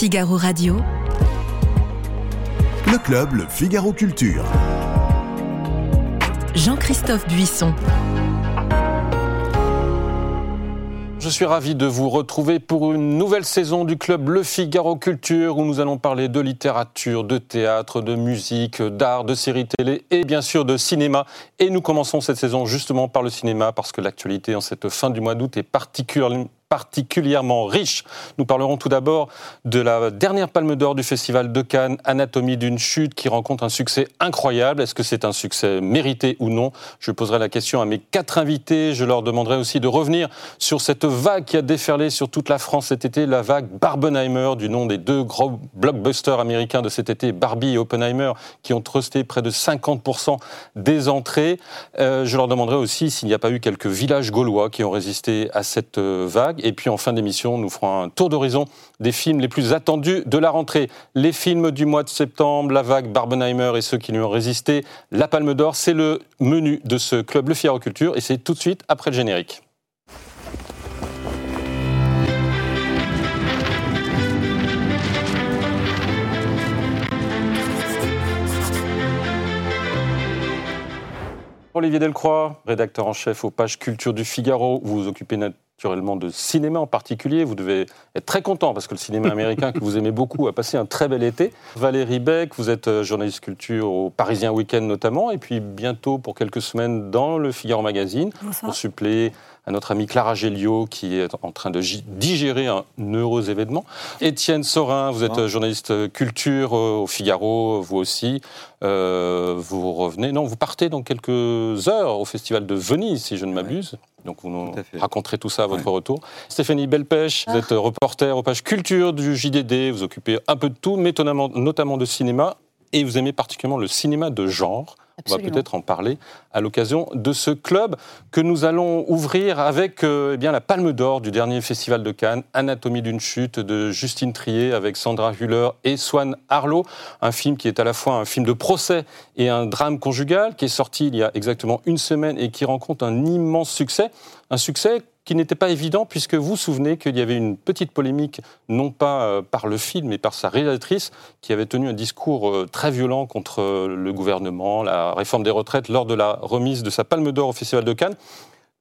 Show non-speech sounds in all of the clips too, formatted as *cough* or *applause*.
Figaro Radio. Le club, le Figaro Culture. Jean-Christophe Buisson. Je suis ravi de vous retrouver pour une nouvelle saison du club Le Figaro Culture où nous allons parler de littérature, de théâtre, de musique, d'art, de séries télé et bien sûr de cinéma. Et nous commençons cette saison justement par le cinéma parce que l'actualité en cette fin du mois d'août est particulièrement particulièrement riche. Nous parlerons tout d'abord de la dernière palme d'or du Festival de Cannes, Anatomie d'une chute, qui rencontre un succès incroyable. Est-ce que c'est un succès mérité ou non? Je poserai la question à mes quatre invités. Je leur demanderai aussi de revenir sur cette vague qui a déferlé sur toute la France cet été, la vague Barbenheimer, du nom des deux gros blockbusters américains de cet été, Barbie et Oppenheimer, qui ont trusté près de 50% des entrées. Euh, je leur demanderai aussi s'il n'y a pas eu quelques villages gaulois qui ont résisté à cette euh, vague. Et puis en fin d'émission, nous ferons un tour d'horizon des films les plus attendus de la rentrée. Les films du mois de septembre, La Vague, Barbenheimer et ceux qui lui ont résisté, La Palme d'Or, c'est le menu de ce club Le Figaro Culture et c'est tout de suite après le générique. Olivier Delcroix, rédacteur en chef aux pages Culture du Figaro, vous vous occupez naturellement de cinéma en particulier. Vous devez être très content parce que le cinéma américain que vous aimez beaucoup a passé un très bel été. Valérie Beck, vous êtes euh, journaliste culture au Parisien Week-end notamment, et puis bientôt pour quelques semaines dans le Figaro Magazine pour suppléer à notre amie Clara Géliot qui est en train de digérer un heureux événement. Étienne Sorin, vous êtes journaliste culture au Figaro, vous aussi. Euh, vous revenez, non, vous partez dans quelques heures au Festival de Venise, si je ne m'abuse. Donc vous nous raconterez tout ça à votre retour. Stéphanie Belpech, vous êtes reporter aux pages culture du JDD, vous occupez un peu de tout, mais notamment de cinéma, et vous aimez particulièrement le cinéma de genre. On va peut-être en parler à l'occasion de ce club que nous allons ouvrir avec euh, eh bien, la Palme d'Or du dernier Festival de Cannes, Anatomie d'une chute de Justine Trier avec Sandra Hüller et Swan Arlo. Un film qui est à la fois un film de procès et un drame conjugal qui est sorti il y a exactement une semaine et qui rencontre un immense succès. Un succès qui n'était pas évident, puisque vous vous souvenez qu'il y avait une petite polémique, non pas euh, par le film, mais par sa réalisatrice, qui avait tenu un discours euh, très violent contre euh, le gouvernement, la réforme des retraites, lors de la remise de sa Palme d'Or au Festival de Cannes.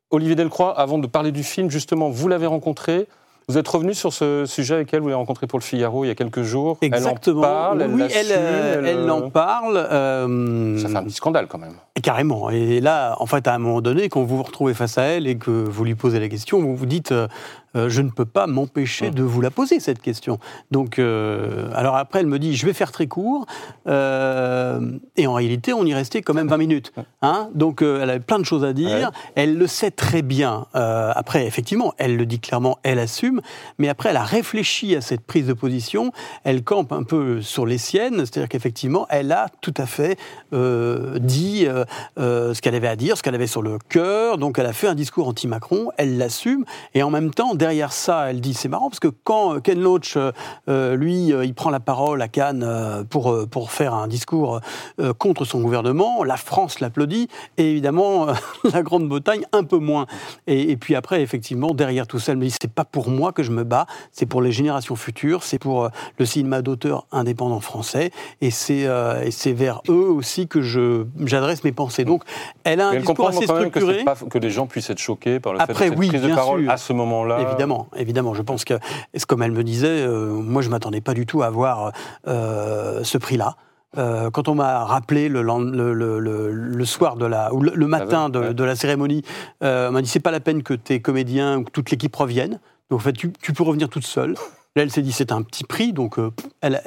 Olivier Delcroix, avant de parler du film, justement, vous l'avez rencontré, vous êtes revenu sur ce sujet avec elle, vous l'avez rencontré pour le Figaro il y a quelques jours. Exactement. Elle en parle, oui, elle, elle, en parle. Ça fait un petit scandale quand même. Carrément. Et là, en fait, à un moment donné, quand vous vous retrouvez face à elle et que vous lui posez la question, vous vous dites euh, je ne peux pas m'empêcher de vous la poser, cette question. Donc, euh, alors après, elle me dit, je vais faire très court. Euh, et en réalité, on y restait quand même 20 minutes. Hein Donc, elle avait plein de choses à dire. Elle le sait très bien. après, effectivement, elle le dit clairement, elle assume. Mais après, elle a réfléchi à cette prise de position. Elle campe un peu sur les siennes. C'est-à-dire qu'effectivement, elle a tout à fait dit ce qu'elle avait à dire, ce qu'elle avait sur le cœur. Donc, elle a fait un discours anti-Macron. Elle l'assume. Et en même temps, derrière ça, elle dit, c'est marrant, parce que quand Ken Loach, euh, euh, lui, euh, il prend la parole à Cannes pour, pour faire un discours contre son gouvernement, la France l'applaudit, et évidemment, *laughs* la Grande-Bretagne un peu moins. Et, puis après, effectivement, derrière tout ça, elle me dit, c'est pas pour moi que je me bats, c'est pour les générations futures, c'est pour le cinéma d'auteur indépendant français, et c'est vers eux aussi que j'adresse mes pensées. Donc, elle a un discours assez structuré. Que, pas, que les gens puissent être choqués par le fait de cette prise de parole à ce moment-là évidemment, évidemment. Je pense que, comme elle me disait, euh, moi je m'attendais pas du tout à avoir euh, ce prix-là. Euh, quand on m'a rappelé le, le, soir de la, ou le, matin de, la cérémonie, on m'a dit c'est pas la peine que tes comédiens ou que toute l'équipe reviennent. Donc en fait, tu, tu peux revenir toute seule. Là, elle s'est dit c'est un petit prix, donc euh, elle,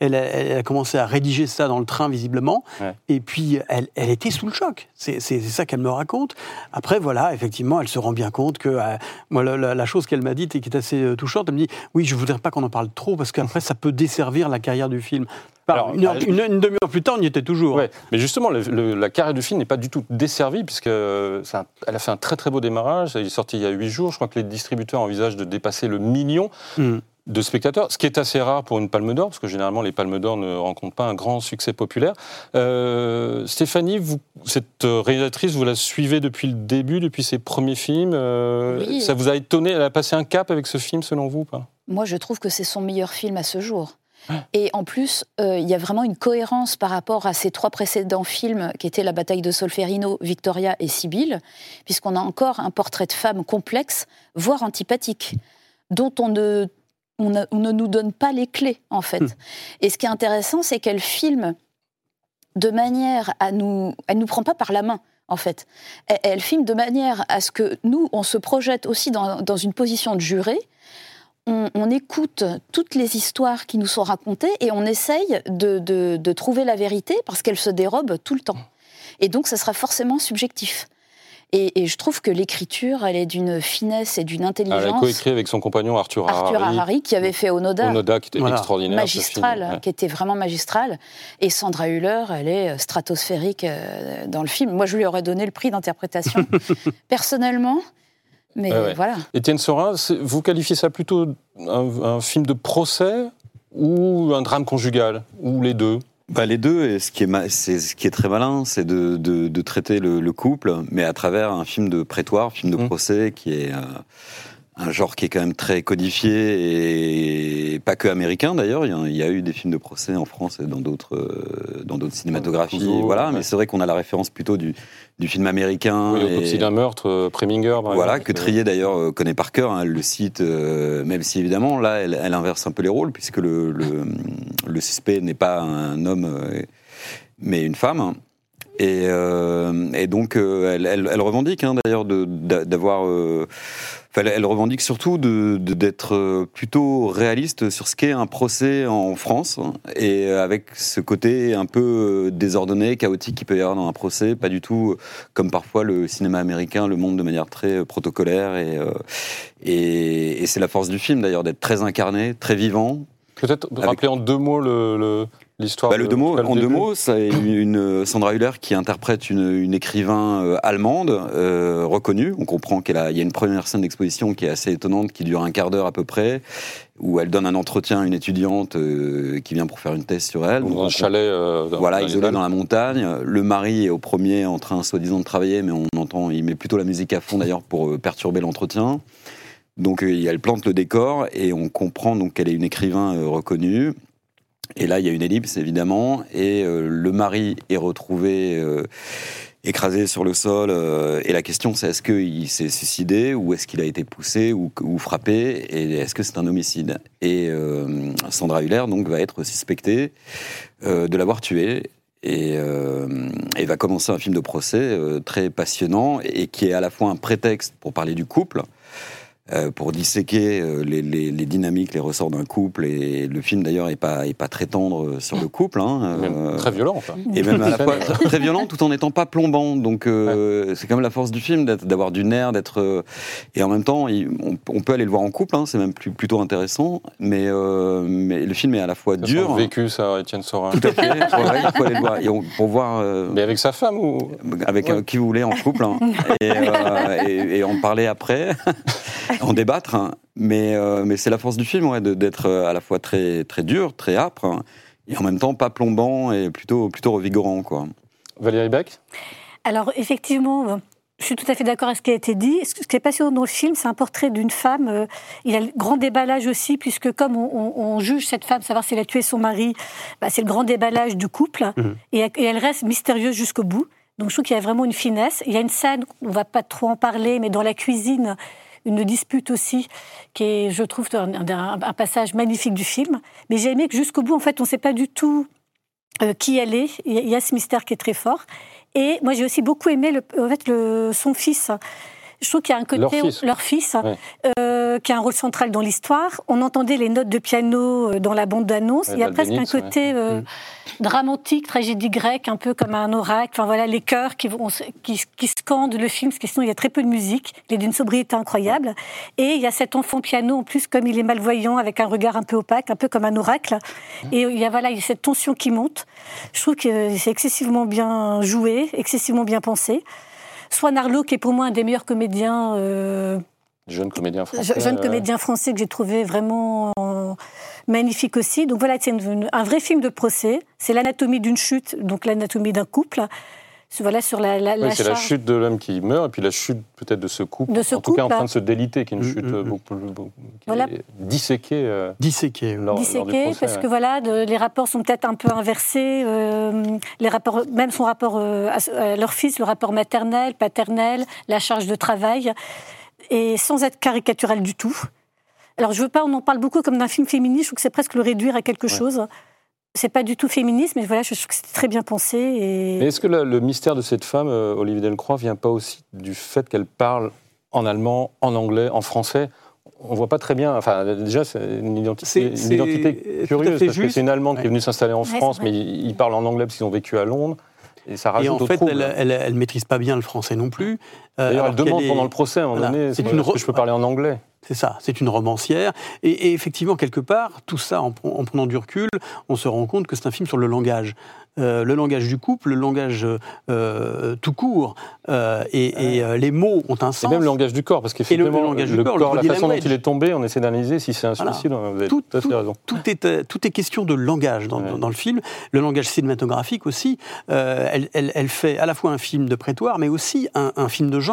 elle, a commencé à rédiger ça dans le train visiblement. Et puis elle, était sous le choc. C'est ça qu'elle me raconte. Après, voilà, effectivement, elle se rend bien compte que euh, moi, la, chose qu'elle m'a dite et qui est assez euh, touchante, elle me dit oui, je voudrais pas qu'on en parle trop parce qu'après ça peut desservir la carrière du film. Alors, une, demi-heure plus tard, on y était toujours. Ouais, mais justement, la carrière du film n'est pas du tout desservie, puisqu'elle a fait un très très beau démarrage. Elle est sortie il y a huit jours. Je crois que les distributeurs envisagent de dépasser le million. Hmm de spectateurs, ce qui est assez rare pour une Palme d'Or, parce que généralement les Palmes d'Or ne rencontrent pas un grand succès populaire. Euh, Stéphanie, vous, cette réalisatrice, vous la suivez depuis le début, depuis ses premiers films. Euh, ça vous a étonné Elle a passé un cap avec ce film, selon vous pas? Moi, je trouve que c'est son meilleur film à ce jour. Et en plus, euh, il y a vraiment une cohérence par rapport à ces trois précédents films qui étaient La bataille de Solferino, Victoria et Sibylle, puisqu'on a encore un portrait de femme complexe, voire antipathique, dont on ne, on ne, on ne nous donne pas les clés, en fait. Hmm. Et ce qui est intéressant, c'est qu'elle filme de manière à nous... Elle nous prend pas par la main, en fait. Elle, elle filme de manière à ce que nous, on se projette aussi dans, dans une position de juré, on, on écoute toutes les histoires qui nous sont racontées et on essaye de, de- de trouver la vérité parce qu'elle se dérobe tout le temps. Et donc, ça sera forcément subjectif. Et, et je trouve que l'écriture, elle est d'une finesse et d'une Elle a intelligence. coécrit avec son compagnon Arthur, Arthur Harari, qui avait fait Onoda, Onoda, qui était Voilà. extraordinaire. film. magistral, Ouais. qui était vraiment magistral. Et Sandra Hüller, elle est stratosphérique euh, dans le film. Moi, je lui aurais donné le prix d'interprétation, *laughs* personnellement. Mais Ouais, ouais. voilà. Étienne Sorin, vous qualifiez ça plutôt un, un film de procès ou un drame conjugal Ou les deux? Bah, les deux, et ce qui est, ma- c'est ce qui est très malin, c'est de, de- de traiter le, le couple, mais à travers un film de prétoire, film de Mm. procès, qui est euh, un genre qui est quand même très codifié et pas que américain d'ailleurs. Il y, a, il y a eu des films de procès en France et dans d'autres euh, dans d'autres cinématographies. Voilà, ouais. mais c'est vrai qu'on a la référence plutôt du, du film américain. Oui, et- Autopsie d'un meurtre, euh, Preminger. par voilà, exemple. que Trier d'ailleurs euh, connaît par cœur, hein, elle le cite, euh, même si évidemment là elle, elle inverse un peu les rôles, puisque le, le, le suspect n'est pas un homme, mais une femme. Et, euh, donc euh, elle, revendique hein, d'ailleurs d'avoir. euh, elle, revendique surtout d'être euh, plutôt réaliste sur ce qu'est un procès en France, et avec ce côté un peu désordonné, chaotique qu'il peut y avoir dans un procès, pas du tout comme parfois le cinéma américain le montre de manière très protocolaire et c'est la force du film d'ailleurs d'être très incarné, très vivant. Peut-être Avec- rappeler en deux mots le- le- l'histoire. Bah, le de- deux mots, le en deux début. mots, c'est une, une Sandra Hüller qui interprète une, une écrivain euh, allemande euh, reconnue. On comprend qu'il y a une première scène d'exposition qui est assez étonnante, qui dure un quart d'heure à peu près, où elle donne un entretien à une étudiante euh, qui vient pour faire une thèse sur elle. Dans Donc, un on- chalet. euh, dans- Voilà, isolé dans la montagne. Le mari est au premier en train, soi-disant, de travailler, mais on entend, il met plutôt la musique à fond d'ailleurs pour euh, perturber l'entretien. Donc euh, elle plante le décor et on comprend donc qu'elle est une écrivain euh, reconnue. Et là, il y a une ellipse évidemment, et euh, le mari est retrouvé euh, écrasé sur le sol. euh, et la question, c'est est-ce qu'il s'est suicidé ou est-ce qu'il a été poussé ou, frappé Et est-ce que c'est un homicide? Et euh, Sandra Hüller donc va être suspectée euh, de l'avoir tué. Et, euh, et va commencer un film de procès euh, très passionnant et qui est à la fois un prétexte pour parler du couple, euh, pour disséquer euh, les, les- les dynamiques, les ressorts d'un couple. Et le film d'ailleurs est pas est pas très tendre euh, sur le couple. hein, Même euh, Très violent, enfin. et même à la *laughs* fois très, violent tout en n'étant pas plombant. Donc euh, c'est quand même la force du film d'être- d'avoir du nerf, d'être et en même temps il- on, on peut aller le voir en couple, hein, c'est même plus, plutôt intéressant. Mais euh, mais le film est à la fois Ça dur. vécu, ça, Étienne Sorin. Tout à fait. *laughs* Ouais, il faut aller le voir Et on- pour voir euh, Mais avec sa femme ou? avec euh, qui vous voulez en couple hein, et, euh, et- et en parler après, *laughs* en débattre. hein. Mais, euh, mais c'est la force du film ouais, de- d'être euh, à la fois très, très dur, très âpre, hein, et en même temps pas plombant et plutôt, plutôt revigorant. Quoi. Valérie Beck? Alors, effectivement, euh, je suis tout à fait d'accord avec ce qui a été dit. Ce qui est passionnant dans le film, c'est un portrait d'une femme. Il y a le grand déballage aussi, puisque comme on, on- on juge cette femme, savoir si elle a tué son mari, bah, c'est le grand déballage du couple. Mhm. Et, et elle reste mystérieuse jusqu'au bout. Donc, je trouve qu'il y a vraiment une finesse. Il y a une scène, on va pas trop en parler, mais dans la cuisine, une dispute aussi, qui est, je trouve, un, passage magnifique du film. Mais j'ai aimé que jusqu'au bout, en fait, on ne sait pas du tout euh, qui elle est. Il y, a, ce mystère qui est très fort. Et moi, j'ai aussi beaucoup aimé en fait, son fils. Je trouve qu'il y a un côté. Leur fils. fils, Ouais. euh, qui a un rôle central dans l'histoire. On entendait les notes de piano euh, dans la bande d'annonce. Ouais, Il y a presque un Denitz, ouais. côté euh, dramatique, tragédie grecque, un peu comme un oracle. Enfin voilà, les chœurs qui, vont, qui, qui scandent le film, parce que sinon il y a très peu de musique. Il est d'une sobriété incroyable. Et il y a cet enfant piano, en plus, comme il est malvoyant, avec un regard un peu opaque, un peu comme un oracle. Et il y a, voilà, il y a cette tension qui monte. Je trouve que c'est excessivement bien joué, excessivement bien pensé. Swan Arlo, qui est pour moi un des meilleurs comédiens, euh, Jeune comédien français. je- jeune euh, comédien français que j'ai trouvé vraiment euh, magnifique aussi. Donc voilà, c'est un vrai film de procès. C'est l'anatomie d'une chute, donc l'anatomie d'un couple. Voilà, sur la, la, Oui, la c'est la chute de l'homme qui meurt et puis la chute peut-être de ce couple. De ce en tout cas, en train de se déliter, qui est une Mm, chute mm, euh, mm. beaucoup, beaucoup- qui Voilà. est disséquée. euh, Disséqué. oui. lors- lors du disséqué procès, parce ouais. que voilà, de- les rapports sont peut-être un peu inversés. euh, les rapports, même son rapport euh, à, à leur fils, le rapport maternel, paternel, la charge de travail, et sans être caricatural du tout. Alors je veux pas, on en parle beaucoup comme d'un film féministe. Je trouve que c'est presque le réduire à quelque Ouais. chose. C'est pas du tout féministe, mais voilà, je trouve que c'était très bien pensé. Et... Mais est-ce que le, le mystère de cette femme, euh, Olivier Delcroix, vient pas aussi du fait qu'elle parle en allemand, en anglais, en français? On voit pas très bien. Enfin, déjà, c'est une identité, C'est- une c'est curieuse parce que c'est une Allemande qui est venue s'installer en Ouais, c'est France, mais ils, ils parlent en anglais parce qu'ils ont vécu à Londres. Et ça rajoute Et en au fait, trouble. elle, elle maîtrise pas bien le français non plus. Euh, D'ailleurs, elle demande est- pendant le procès, à un Voilà. donné, C'est est-ce une que re- je peux parler en anglais C'est ça, c'est une romancière. Et, et effectivement, quelque part, tout ça, en, en prenant du recul, on se rend compte que c'est un film sur le langage. Euh, le langage du couple, le langage euh, tout court, euh, et, et, les mots ont un Et sens. même le langage du corps, parce qu'effectivement, le langage du corps, le corps, la façon dont il est tombé, on essaie d'analyser si c'est un Voilà. suicide. Vous avez Tout- tout, à fait raison. Tout est, tout est question de langage dans, Ouais. dans- dans le film. Le langage cinématographique aussi. Elle, elle- elle fait à la fois un film de prétoire, mais aussi un, un film de genre.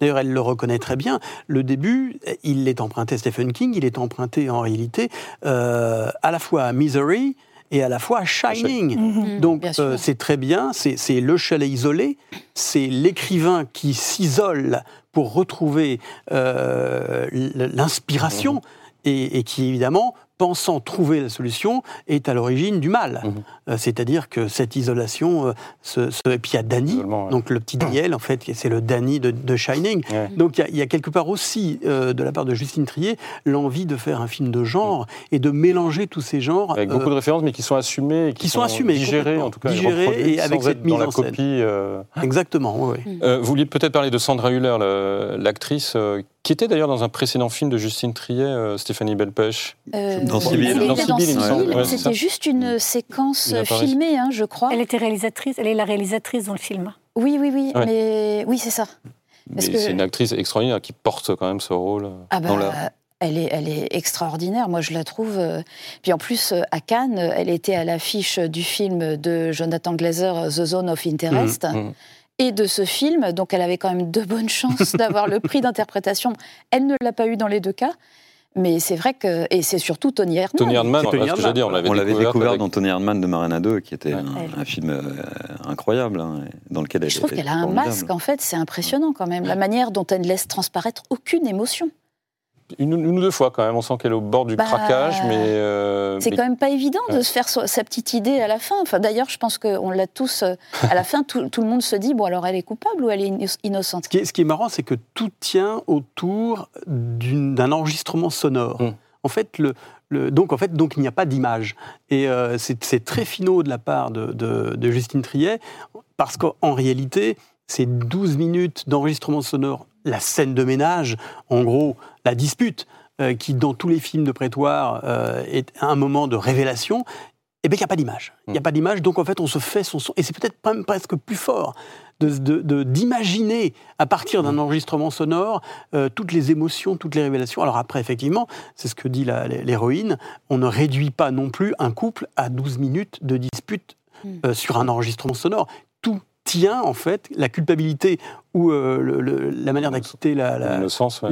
D'ailleurs, elle le reconnaît très bien. Le début, il est emprunté à Stephen King, il est emprunté en réalité euh, à la fois à Misery et à la fois à Shining. Mhm. Donc Bien sûr. euh, c'est très bien, c'est le chalet isolé, c'est l'écrivain qui s'isole pour retrouver euh, l'inspiration et, et qui évidemment, pensant trouver la solution, est à l'origine du mal. Mhm. Euh, C'est-à-dire que cette isolation, euh, ce, ce- et puis il y a Danny, ouais. donc le petit Daniel en fait, c'est le Danny de, de Shining. Ouais. Donc il y a- il y, a quelque part aussi, euh, de la part de Justine Trier, l'envie de faire un film de genre et de mélanger tous ces genres. Avec euh, beaucoup de références, mais qui sont assumées, et qui, qui sont assumées, digérées, en tout cas, Digérées et avec sans cette être dans mise la en scène. copie. euh. Exactement, oui. Euh, vous vouliez peut-être parler de Sandra Hüller, le- l'actrice, euh, qui était d'ailleurs dans un précédent film de Justine Trier, euh, Stéphanie Belpech. Euh, Dans était Dans. Ouais, ça. C'était juste une séquence Une apparition. filmée, hein, je crois. Elle était réalisatrice, elle est la réalisatrice dans le film. Oui, oui, oui. Ouais. Mais oui, c'est ça. Que- c'est une actrice extraordinaire qui porte quand même ce rôle. Ah bah, Dans la- elle, est, elle est extraordinaire, moi je la trouve. euh, Puis en plus, euh, à Cannes, euh, elle était à l'affiche du film de Jonathan Glazer, The Zone of Interest, Mhm. Et de ce film. Donc elle avait quand même de bonnes *laughs* chances d'avoir le prix d'interprétation. Elle ne l'a pas eu dans les deux cas. Mais c'est vrai que. Et c'est surtout Tony Erdmann. Tony Erdmann, C'est Tony voilà ce que j'allais dire, on l'avait découvert avec- dans Tony Erdmann de Marina 2, qui était Ouais. un, Elle. un film euh, incroyable, hein, dans lequel elle Je trouve qu'elle a un masque, en fait, c'est impressionnant quand même. La manière dont elle ne laisse transparaître aucune émotion. Une, une ou deux fois quand même, on sent qu'elle est au bord du Bah, craquage, mais. euh, C'est mais- quand même pas évident de Ouais. se faire so- sa petite idée à la fin. Enfin, D'ailleurs, je pense qu'on l'a tous. euh, À la fin, tout, tout le monde se dit bon, alors elle est coupable ou elle est inno- innocente? Ce qui est, ce qui est marrant, c'est que tout tient autour d'un enregistrement sonore. Mm. En fait, le, le- donc, en fait, donc, il n'y a pas d'image. Et euh, c'est très finaux de la part de, de- de Justine Triet, parce qu'en réalité, c'est 12 minutes d'enregistrement sonore, la scène de ménage, en gros, la dispute, euh, qui, dans tous les films de prétoire, euh, est un moment de révélation. Eh bien, il n'y a pas d'image. Il n'y a Mm. pas d'image, donc en fait, on se fait son son. Et c'est peut-être même presque plus fort de- de- de- d'imaginer à partir d'un enregistrement sonore euh, toutes les émotions, toutes les révélations. Alors après, effectivement, c'est ce que dit l'héroïne, on ne réduit pas non plus un couple à 12 minutes de dispute Mm. euh, sur un enregistrement sonore. Tout tient, en fait, la culpabilité ou euh, le- le- la manière d'acquitter la- la- L'innocence, ouais.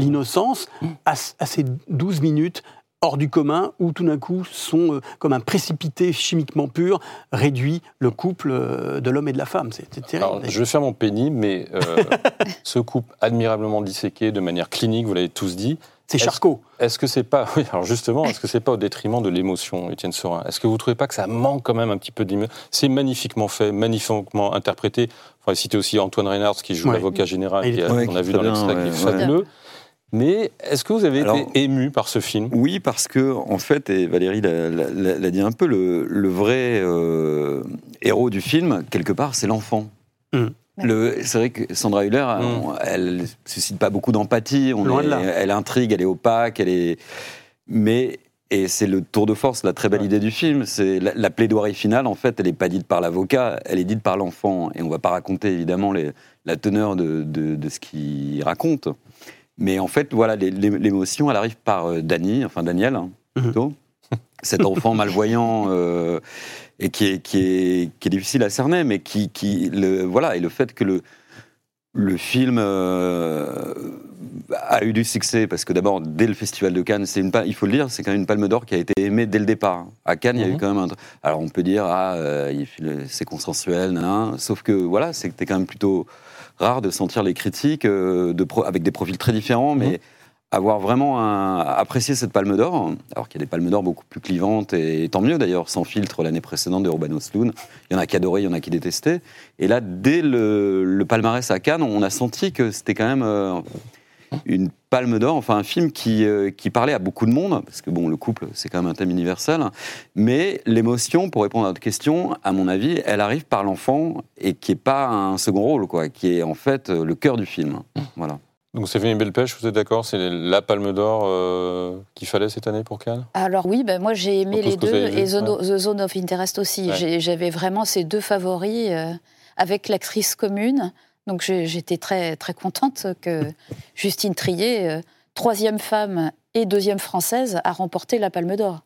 à, à ces 12 minutes hors du commun où tout d'un coup sont euh, comme un précipité chimiquement pur réduit le couple euh, de l'homme et de la femme. C'est terrible. Alors, je vais faire mon pénible, mais *laughs* ce couple admirablement disséqué de manière clinique, vous l'avez tous dit. C'est est-ce- Charcot. Est-ce que c'est pas, *laughs* oui, alors justement, est-ce que c'est pas au détriment de l'émotion, Étienne Sorin Est-ce que vous trouvez pas que ça manque quand même un petit peu d'émotion C'est magnifiquement fait, magnifiquement interprété. Il faudrait citer aussi Antoine Reynards qui joue Ouais. l'avocat général, a- Ouais, qu'on a vu dans l'extrait, qui est ouais, ouais. fabuleux. Mais est-ce que vous avez Alors- été ému par ce film? Oui, parce que, en fait, et Valérie l'a- dit un peu, le, le vrai euh, héros du film, quelque part, c'est l'enfant. Mm. C'est vrai que Sandra Hüller, Mm. on- elle suscite pas beaucoup d'empathie. on Loin est- de là. Elle intrigue, elle est opaque, elle est. Mais et c'est le tour de force, la très belle Ouais. idée du film. C'est la, la plaidoirie finale. En fait, elle n'est pas dite par l'avocat, elle est dite par l'enfant. Et on va pas raconter évidemment les- la teneur de, de- de ce qu'il raconte. Mais en fait, voilà, l'émotion, elle arrive par euh, Dany, enfin Daniel, hein, Mhm. plutôt. *laughs* cet enfant malvoyant euh, et qui est, qui, est, qui est difficile à cerner, mais qui, qui le, voilà, et le fait que le, le film euh, a eu du succès parce que d'abord dès le festival de Cannes, c'est une il faut le dire, c'est quand même une Palme d'Or qui a été aimée dès le départ. À Cannes, il y a eu Mhm. quand même un. Alors on peut dire ah euh, c'est consensuel, nan, sauf que voilà, c'était quand même plutôt rare de sentir les critiques euh, de pro- avec des profils très différents, mais avoir vraiment apprécié cette Palme d'Or, alors qu'il y a des Palmes d'Or beaucoup plus clivantes et tant mieux d'ailleurs, sans filtre l'année précédente de Urban Osloon. Il y en a qui adoraient, il y en a qui détestaient. Et là, dès le, palmarès à Cannes, on a senti que c'était quand même euh, une palme d'or, enfin un film qui, euh, qui parlait à beaucoup de monde, parce que bon, le couple, c'est quand même un thème universel. Mais l'émotion, pour répondre à votre question, à mon avis, elle arrive par l'enfant et qui est pas un second rôle, quoi, qui est en fait le cœur du film. Voilà. Donc Stéphanie Belle-Pêche, vous êtes d'accord? C'est la palme d'or euh, qu'il fallait cette année pour Cannes? Alors oui, ben moi j'ai aimé les deux et ouais. The Zone of Interest aussi. Ouais. J'avais vraiment ces deux favoris euh, avec l'actrice commune. Donc j'étais très, très contente que *laughs* Justine Trier, euh, troisième femme et deuxième française, a remporté la Palme d'Or.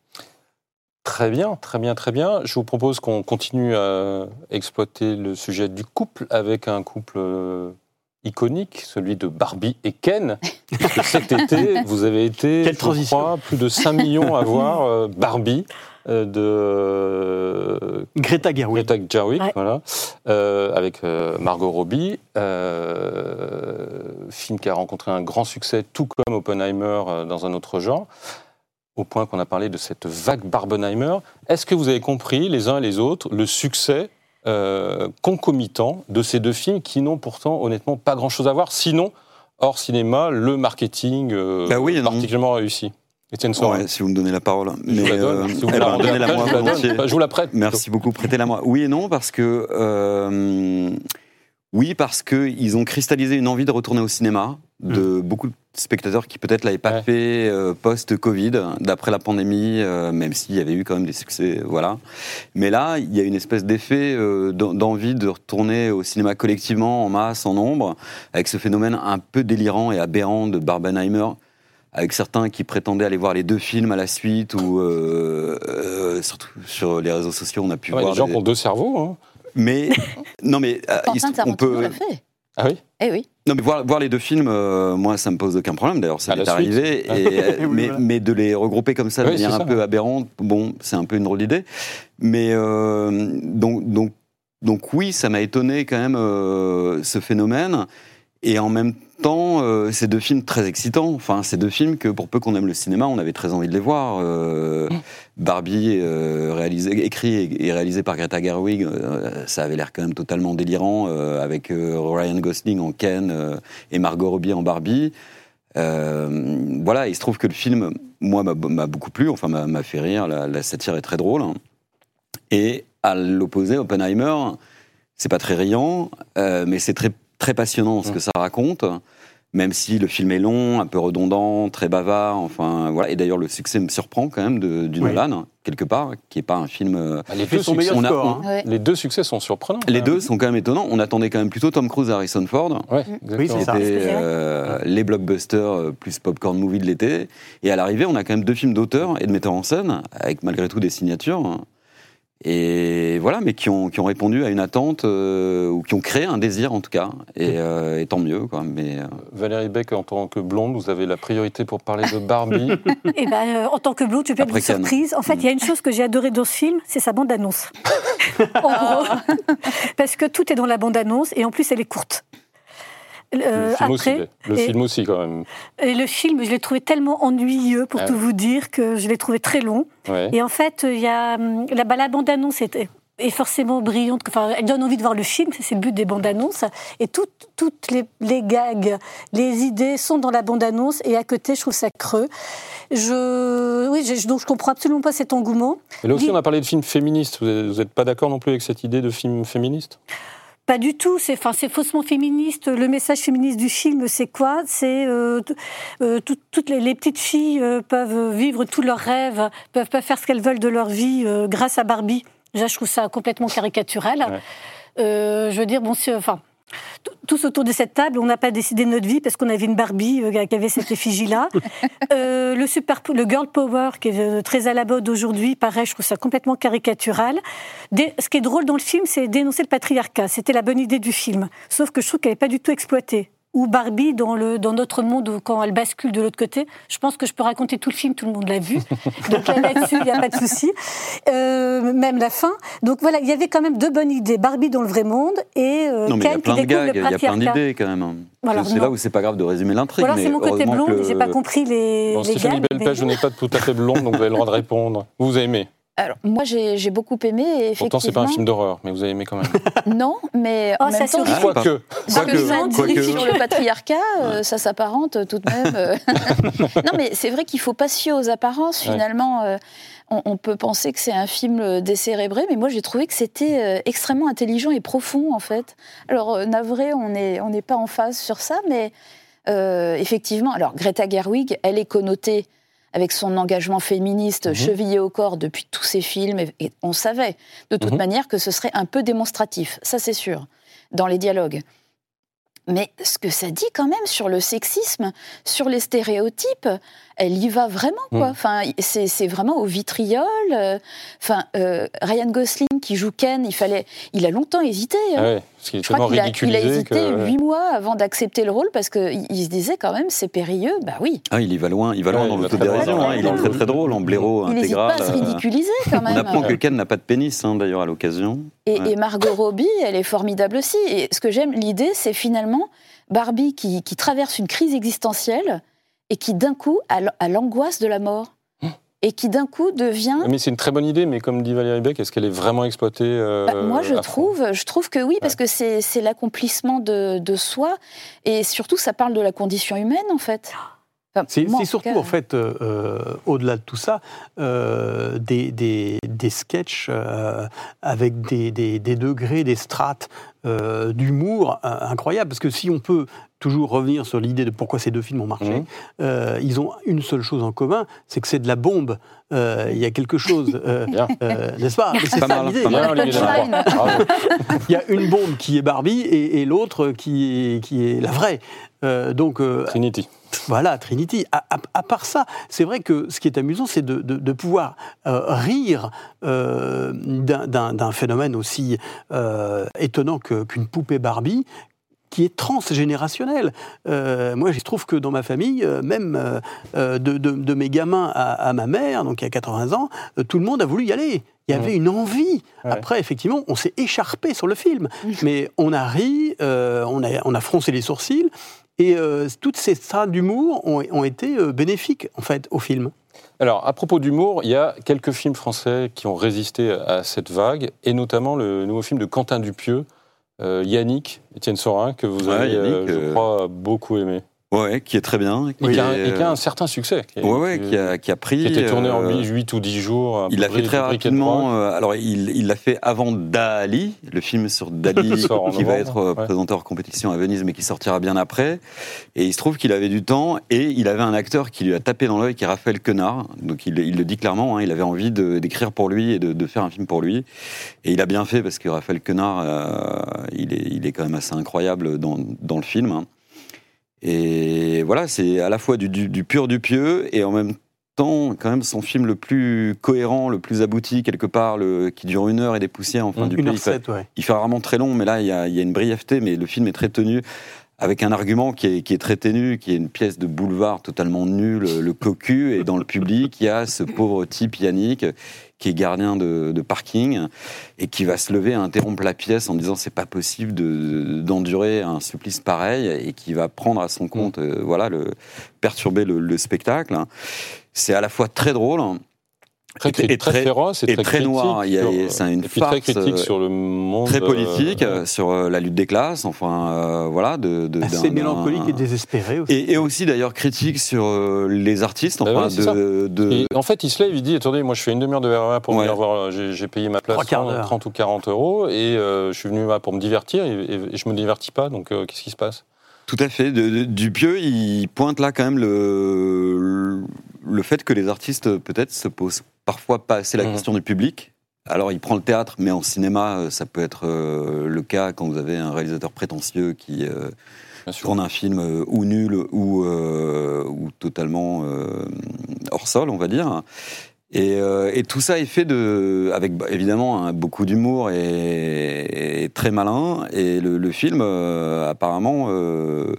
Très bien, très bien, très bien. Je vous propose qu'on continue à exploiter le sujet du couple avec un couple iconique, celui de Barbie et Ken. Parce que cet été, *laughs* vous avez été, Quelle je transition. crois, plus de 5 millions à voir euh, Barbie euh, de euh, Greta Gerwig. Greta Gerwig, Ouais. voilà, euh, avec euh, Margot Robbie, euh, film qui a rencontré un grand succès, tout comme Oppenheimer euh, dans un autre genre, au point qu'on a parlé de cette vague Barbenheimer. Est-ce que vous avez compris, les uns et les autres, le succès euh, concomitant de ces deux films qui n'ont pourtant honnêtement pas grand-chose à voir, sinon, hors cinéma, le marketing euh, Bah oui non. particulièrement réussi Étienne Ouais, si vous me donnez la parole. je vous la donne. euh, Si vous eh me la ben, moi je la donne. volontiers. Enfin, je vous la prête. Merci beaucoup, prêtez-la moi. Oui et non, parce que. euh, oui, parce qu'ils ont cristallisé une envie de retourner au cinéma de beaucoup de spectateurs qui peut-être l'avaient pas Ouais. fait euh, post-Covid, d'après la pandémie, euh, même s'il y avait eu quand même des succès, voilà. Mais là, il y a une espèce d'effet euh, d'en- d'envie de retourner au cinéma collectivement, en masse, en nombre, avec ce phénomène un peu délirant et aberrant de Barbenheimer, avec certains qui prétendaient aller voir les deux films à la suite, ou euh, euh, surtout sur les réseaux sociaux, on a pu Ouais, voir. les gens des- qui ont deux cerveaux. hein. Mais *laughs* non, mais euh, on peut. fait. Ah oui Eh oui. Non, mais voir, voir les deux films, euh, moi, ça me pose aucun problème. D'ailleurs, ça À la m'est suite. arrivé. *laughs* Et, euh, Oui, mais, voilà. mais de les regrouper comme ça de Oui, manière c'est un ça. peu aberrante, bon, c'est un peu une drôle d'idée. Mais euh, donc, donc, donc, oui, ça m'a étonné quand même euh, ce phénomène. Et en même temps, euh, ces deux films très excitants. Enfin, ces deux films que, pour peu qu'on aime le cinéma, on avait très envie de les voir. Euh, Barbie, euh, réalisé, écrit et, réalisé par Greta Gerwig, euh, ça avait l'air quand même totalement délirant, avec Ryan Gosling en Ken et Margot Robbie en Barbie. Voilà, il se trouve que le film, moi, m'a beaucoup plu, enfin, m'a m'a fait rire, la, la satire est très drôle. Et à l'opposé, Oppenheimer, c'est pas très riant, euh, mais c'est très, très passionnant ce que ça raconte. Même si le film est long, un peu redondant, très bavard, enfin voilà. Et d'ailleurs, le succès me surprend quand même de, du Oui. Nolan, quelque part, qui est pas un film. euh, Bah, les, deux a- hein. Ouais. les deux succès sont surprenants. Les deux sont quand même étonnants. On attendait quand même plutôt Tom Cruise et Harrison Ford. Ouais, Oui, c'est ça. Euh, les blockbusters euh, plus popcorn movie de l'été. Et à l'arrivée, on a quand même deux films d'auteurs et de metteurs en scène, avec malgré tout des signatures. Et voilà, mais qui ont, qui ont répondu à une attente, euh, ou qui ont créé un désir en tout cas. Et, euh, et tant mieux, quoi. Mais, euh, Valérie Beck, en tant que blonde, vous avez la priorité pour parler de Barbie. *laughs* Et ben, euh, en tant que blonde, je vais Après une Cannes. surprise. En fait, il y a une chose que j'ai adorée dans ce film, c'est sa bande-annonce. *laughs* en gros, parce que tout est dans la bande-annonce et en plus, elle est courte. Euh, le film aussi, le et- film aussi quand même. et le film, je l'ai trouvé tellement ennuyeux, pour Ah tout vous dire, que je l'ai trouvé très long. Ouais. Et en fait, il y a hum, la, bah, la bande-annonce est, est forcément brillante. Enfin, elle donne envie de voir le film. C'est le but des bandes-annonces. Et toutes, toutes les, les gags, les idées sont dans la bande-annonce. Et à côté, je trouve ça creux. Je, oui, je, donc je comprends absolument pas cet engouement. Et là aussi, on a parlé de films féministes. Vous n'êtes pas d'accord non plus avec cette idée de film féministe? Pas du tout, c'est enfin, c'est faussement féministe. Le message féministe du film, c'est quoi? C'est euh, euh, tout- toutes les, les petites filles euh, peuvent vivre tous leurs rêves, peuvent, peuvent faire ce qu'elles veulent de leur vie grâce à Barbie. Déjà, je trouve ça complètement caricatural. Ouais. Je veux dire, bon, c'est- enfin, tous autour de cette table, on n'a pas décidé de notre vie parce qu'on avait une Barbie euh, qui avait cette effigie-là. *laughs* Euh, le, super, le girl power qui est euh, très à la mode aujourd'hui, pareil, je trouve ça complètement caricatural. ce qui est drôle dans le film, c'est dénoncer le patriarcat. C'était la bonne idée du film. Sauf que je trouve qu'elle n'est pas du tout exploitée ou Barbie dans, le, dans notre monde quand elle bascule de l'autre côté. Je pense que je peux raconter tout le film, tout le monde l'a vu. *laughs* Donc là-dessus, il n'y a pas de souci. Euh, même la fin. Donc voilà, il y avait quand même deux bonnes idées. Barbie dans le vrai monde et euh, non, mais Ken il y a plein de il y a plein d'idées quand même. Voilà, c'est là où c'est pas grave de résumer l'intrigue. Voilà, c'est mon côté blond, le... j'ai pas compris les, bon, les Stéphanie Belpage, je n'ai pas tout à fait blond, donc vous avez le droit de répondre. Vous avez aimé alors, moi, j'ai beaucoup aimé. Et effectivement... Pourtant, c'est pas un film d'horreur, mais vous avez aimé quand même. *laughs* non, mais en oh, même temps, quoique, quoique, sur le patriarcat, *laughs* euh, ça s'apparente tout de même. Euh. *laughs* non, mais c'est vrai qu'il faut pas se fier aux apparences. Finalement, euh, on, peut penser que c'est un film décérébré, mais moi, j'ai trouvé que c'était extrêmement intelligent et profond, en fait. Alors, navré, on n'est on n'est pas en phase sur ça, mais effectivement, alors Greta Gerwig, elle est connotée avec son engagement féministe mhm. chevillé au corps depuis tous ses films, et, on savait de toute mhm. manière que ce serait un peu démonstratif, ça c'est sûr, dans les dialogues. Mais ce que ça dit quand même sur le sexisme, sur les stéréotypes, elle y va vraiment, quoi. Mm. Enfin, c'est vraiment au vitriol. Euh, enfin, euh, Ryan Gosling qui joue Ken, il fallait, il a longtemps hésité. Hein. Je crois qu'il a, il a, hésité huit mois avant d'accepter le rôle parce qu'il il se disait quand même c'est périlleux. Bah oui. Ah, il y va loin, il va loin dans l'autodérision. Hein, il est très très drôle en blaireau il intégral. Il pas à se euh, ridiculiser quand même. On apprend que Ken n'a pas de pénis hein, d'ailleurs à l'occasion. Et, et, Margot Robbie, elle est formidable aussi. Et ce que j'aime, l'idée, c'est finalement Barbie qui, qui traverse une crise existentielle et qui d'un coup a l'angoisse de la mort mmh. et qui d'un coup devient. Mais c'est une très bonne idée, mais comme dit Valérie Beck, est-ce qu'elle est vraiment exploitée euh, bah, Moi, je trouve, je trouve que oui, parce que c'est l'accomplissement de, de, soi, et surtout, ça parle de la condition humaine, en fait. C'est surtout, en fait, euh, euh, au-delà de tout ça, des, des, des, sketchs avec des, des, degrés, des strates d'humour incroyables. Parce que si on peut toujours revenir sur l'idée de pourquoi ces deux films ont marché. Mmh. Euh, ils ont une seule chose en commun, c'est que c'est de la bombe. Euh, il y a quelque chose, euh, *laughs* n'est-ce pas? C'est ça l'idée. Il y a une bombe qui est Barbie et, l'autre qui est, qui est la vraie. donc, Trinity. Voilà, Trinity. À, part ça, c'est vrai que ce qui est amusant, c'est de, de, pouvoir rire d'un phénomène aussi étonnant qu'une poupée Barbie, qui est transgénérationnel. Euh, moi, je trouve que dans ma famille, euh, même euh, de, mes gamins à, ma mère, donc il y a 80 ans, tout le monde a voulu y aller. Il y avait une envie. Après, effectivement, on s'est écharpé sur le film. *laughs* Mais on a ri, on, a, on a froncé les sourcils. Et toutes ces strates d'humour ont, ont, été bénéfiques, en fait, au film. Alors, à propos d'humour, il y a quelques films français qui ont résisté à cette vague, et notamment le nouveau film de Quentin Dupieux, euh, Yannick, Étienne Sorin, que vous avez, euh, je euh, crois, beaucoup aimé. Ouais, qui est très bien. Et qui, a, un certain succès. Qui, ouais, qui, a, qui a pris. Qui était tourné en 8 ou 10 jours. Il l'a fait très rapidement. alors, il l'a fait avant Dali, le film sur Dali, *laughs* qui va être présenté en compétition à Venise, mais qui sortira bien après. Et il se trouve qu'il avait du temps et il avait un acteur qui lui a tapé dans l'œil, qui est Raphaël Quenard. Donc, il, le dit clairement, hein, il avait envie d'écrire pour lui et de, de, faire un film pour lui. Et il a bien fait parce que Raphaël Quenard, il, est, il est quand même assez incroyable dans, dans le film. Hein. Et voilà, c'est à la fois du, pur du pieux et en même temps, quand même, son film le plus cohérent, le plus abouti, quelque part, le, qui dure une heure et des poussières. Enfin, du une il, fait, il fait rarement très long, mais là, il y, a, une brièveté, mais le film est très tenu avec un argument qui est, qui est, très ténu, qui est une pièce de boulevard totalement nulle, le cocu, et dans le public, il y a ce pauvre type Yannick qui est gardien de, parking et qui va se lever à interrompre la pièce en disant c'est pas possible d'endurer un supplice pareil et qui va prendre à son compte, mm. euh, voilà, le, perturber le, spectacle. C'est à la fois très drôle, Très, et très, féroce et, très, noir. C'est une farce très critique sur le monde, très politique euh, sur euh, la lutte des classes. Enfin, euh, voilà, de, de assez mélancolique et désespéré aussi. Et, aussi d'ailleurs critique sur les artistes. Enfin, de, en fait, il se lève, il dit attendez, moi je fais une demi-heure de RER pour venir voir. J'ai payé ma place 30, ou 40 euros et je suis venu là pour me divertir et, et je me divertis pas. Donc qu'est-ce qui se passe? Tout à fait. Dupieux, il pointe là quand même le, le fait que les artistes peut-être se posent parfois pas assez la mmh. question du public, alors, il prend le théâtre, mais en cinéma, euh, ça peut être euh, le cas quand vous avez un réalisateur prétentieux qui euh, tourne un film euh, ou nul ou, euh, ou totalement hors sol, on va dire. Et, euh, et tout ça est fait de, avec bah, évidemment hein, beaucoup d'humour et, très malin. Et le, le film, euh, apparemment, euh,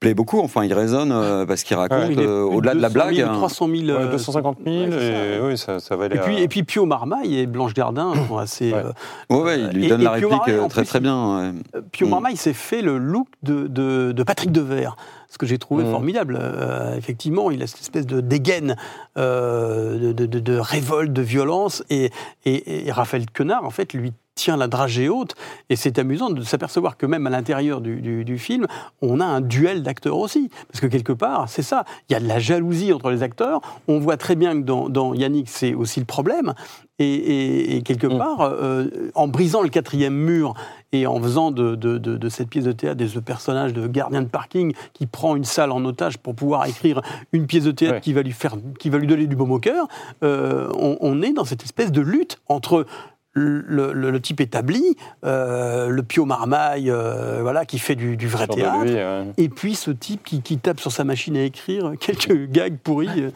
plaît beaucoup. Enfin, il résonne euh, parce qu'il raconte, euh, au-delà de la 200 000, blague. hein. 300 000. Ouais, euh, 250 000, ouais, c'est ça, et oui, ça, ça va aller Et puis, à- et puis Pio Marmaille et Blanche Gardin sont assez. Ouais. euh, Ouais, ouais, il lui Et- donne et la réplique Marmaille, euh, très plus, très bien. ouais. Pio Mm. Marmaille s'est fait le look de, de, de Patrick Devers, ce que j'ai trouvé Mm. formidable. Euh, effectivement, il a cette espèce de dégaine, euh, de, de- de- de révolte, de violence, et, et, et Raphaël Quenard, en fait, lui tient la dragée haute, et c'est amusant de s'apercevoir que même à l'intérieur du, du- du film, on a un duel d'acteurs aussi, parce que quelque part, c'est ça, il y a de la jalousie entre les acteurs, on voit très bien que dans, dans Yannick, c'est aussi le problème, et, et- et quelque Mm. part, euh, en brisant le quatrième mur et en faisant de, de- de- de cette pièce de théâtre des ce personnage de gardien de parking qui prend une salle en otage pour pouvoir écrire une pièce de théâtre Ouais. qui, va lui faire, qui va lui donner du baume au cœur, euh, on, on est dans cette espèce de lutte entre le, le- le type établi, euh, le Pio Marmaille, euh, voilà, qui fait du, du vrai théâtre, lui, ouais. et puis ce type qui, qui tape sur sa machine à écrire *laughs* quelques gags pourris. euh,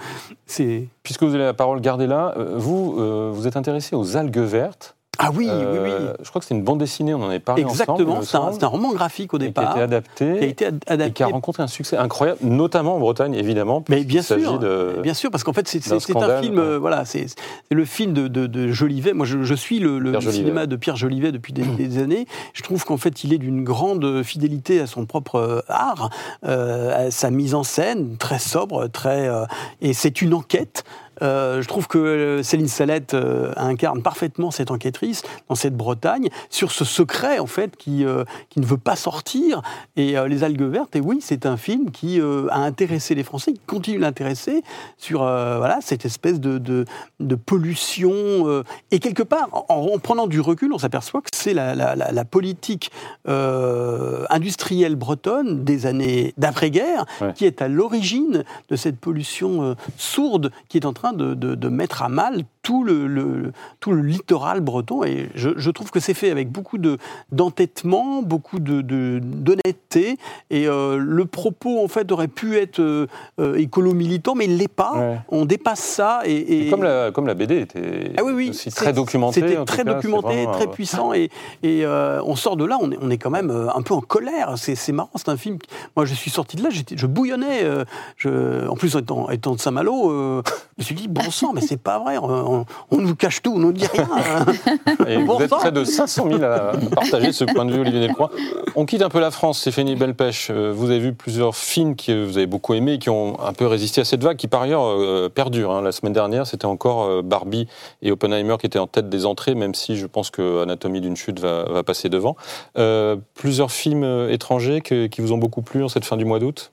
C'est Puisque vous avez la parole, gardez-la. Vous, euh, vous êtes intéressé aux algues vertes. Ah oui, oui, oui. Euh, Je crois que c'est une bande dessinée, on en avait parlé Exactement, me c'est un, roman graphique au et qui a départ, été adapté. qui a été ad- et adapté qui a rencontré un succès incroyable, notamment en Bretagne, évidemment. Mais bien sûr, s'agit de- bien sûr, parce qu'en fait, c'est un film, ouais. euh, voilà, c'est le film de, de- de Jolivet. Moi, je, je suis le, cinéma de Pierre Jolivet depuis des, des années. Je trouve qu'en fait, il est d'une grande fidélité à son propre euh, art, euh, à sa mise en scène, très sobre, très, et c'est une enquête. Euh, je trouve que euh, Céline Salette euh, incarne parfaitement cette enquêtrice dans cette Bretagne sur ce secret en fait qui, qui ne veut pas sortir et les algues vertes et oui c'est un film qui a intéressé les Français qui continue de l'intéresser sur voilà cette espèce de, de, de pollution et quelque part en, en prenant du recul on s'aperçoit que c'est la, la- la- la politique euh, industrielle bretonne des années d'après-guerre Ouais. qui est à l'origine de cette pollution euh, sourde qui est en train de, mettre à mal tout le, le- tout le littoral breton. Et je, je trouve que c'est fait avec beaucoup de- d'entêtement, beaucoup de- de- d'honnêteté. Et euh, le propos, en fait, aurait pu être euh, euh, écolo-militant, mais il ne l'est pas. Ouais. On dépasse ça. Et, Et et- Comme, la, comme la BD était ah oui, oui, aussi très documentée. C'était très cas, documenté, vraiment, très puissant, et, et, euh, on sort de là, on est, on est quand même un peu en colère. C'est marrant, c'est un film. Moi, je suis sorti de là, je bouillonnais. je, en plus, étant, étant de Saint-Malo, je me suis dit bon sang, mais c'est pas vrai. On, on nous cache tout, on nous dit rien. *laughs* Et Bon vous êtes près de 500 000 à partager ce point de vue, Olivier Delcroix. On quitte un peu la France, Stéphanie Belpêche. Euh, Vous avez vu plusieurs films que vous avez beaucoup aimés, qui ont un peu résisté à cette vague, qui par ailleurs euh, perdure. hein. La semaine dernière, c'était encore euh, Barbie et Oppenheimer qui étaient en tête des entrées, même si je pense que Anatomie d'une chute va, va passer devant. Euh, plusieurs films étrangers qui vous ont beaucoup plu en cette fin du mois d'août?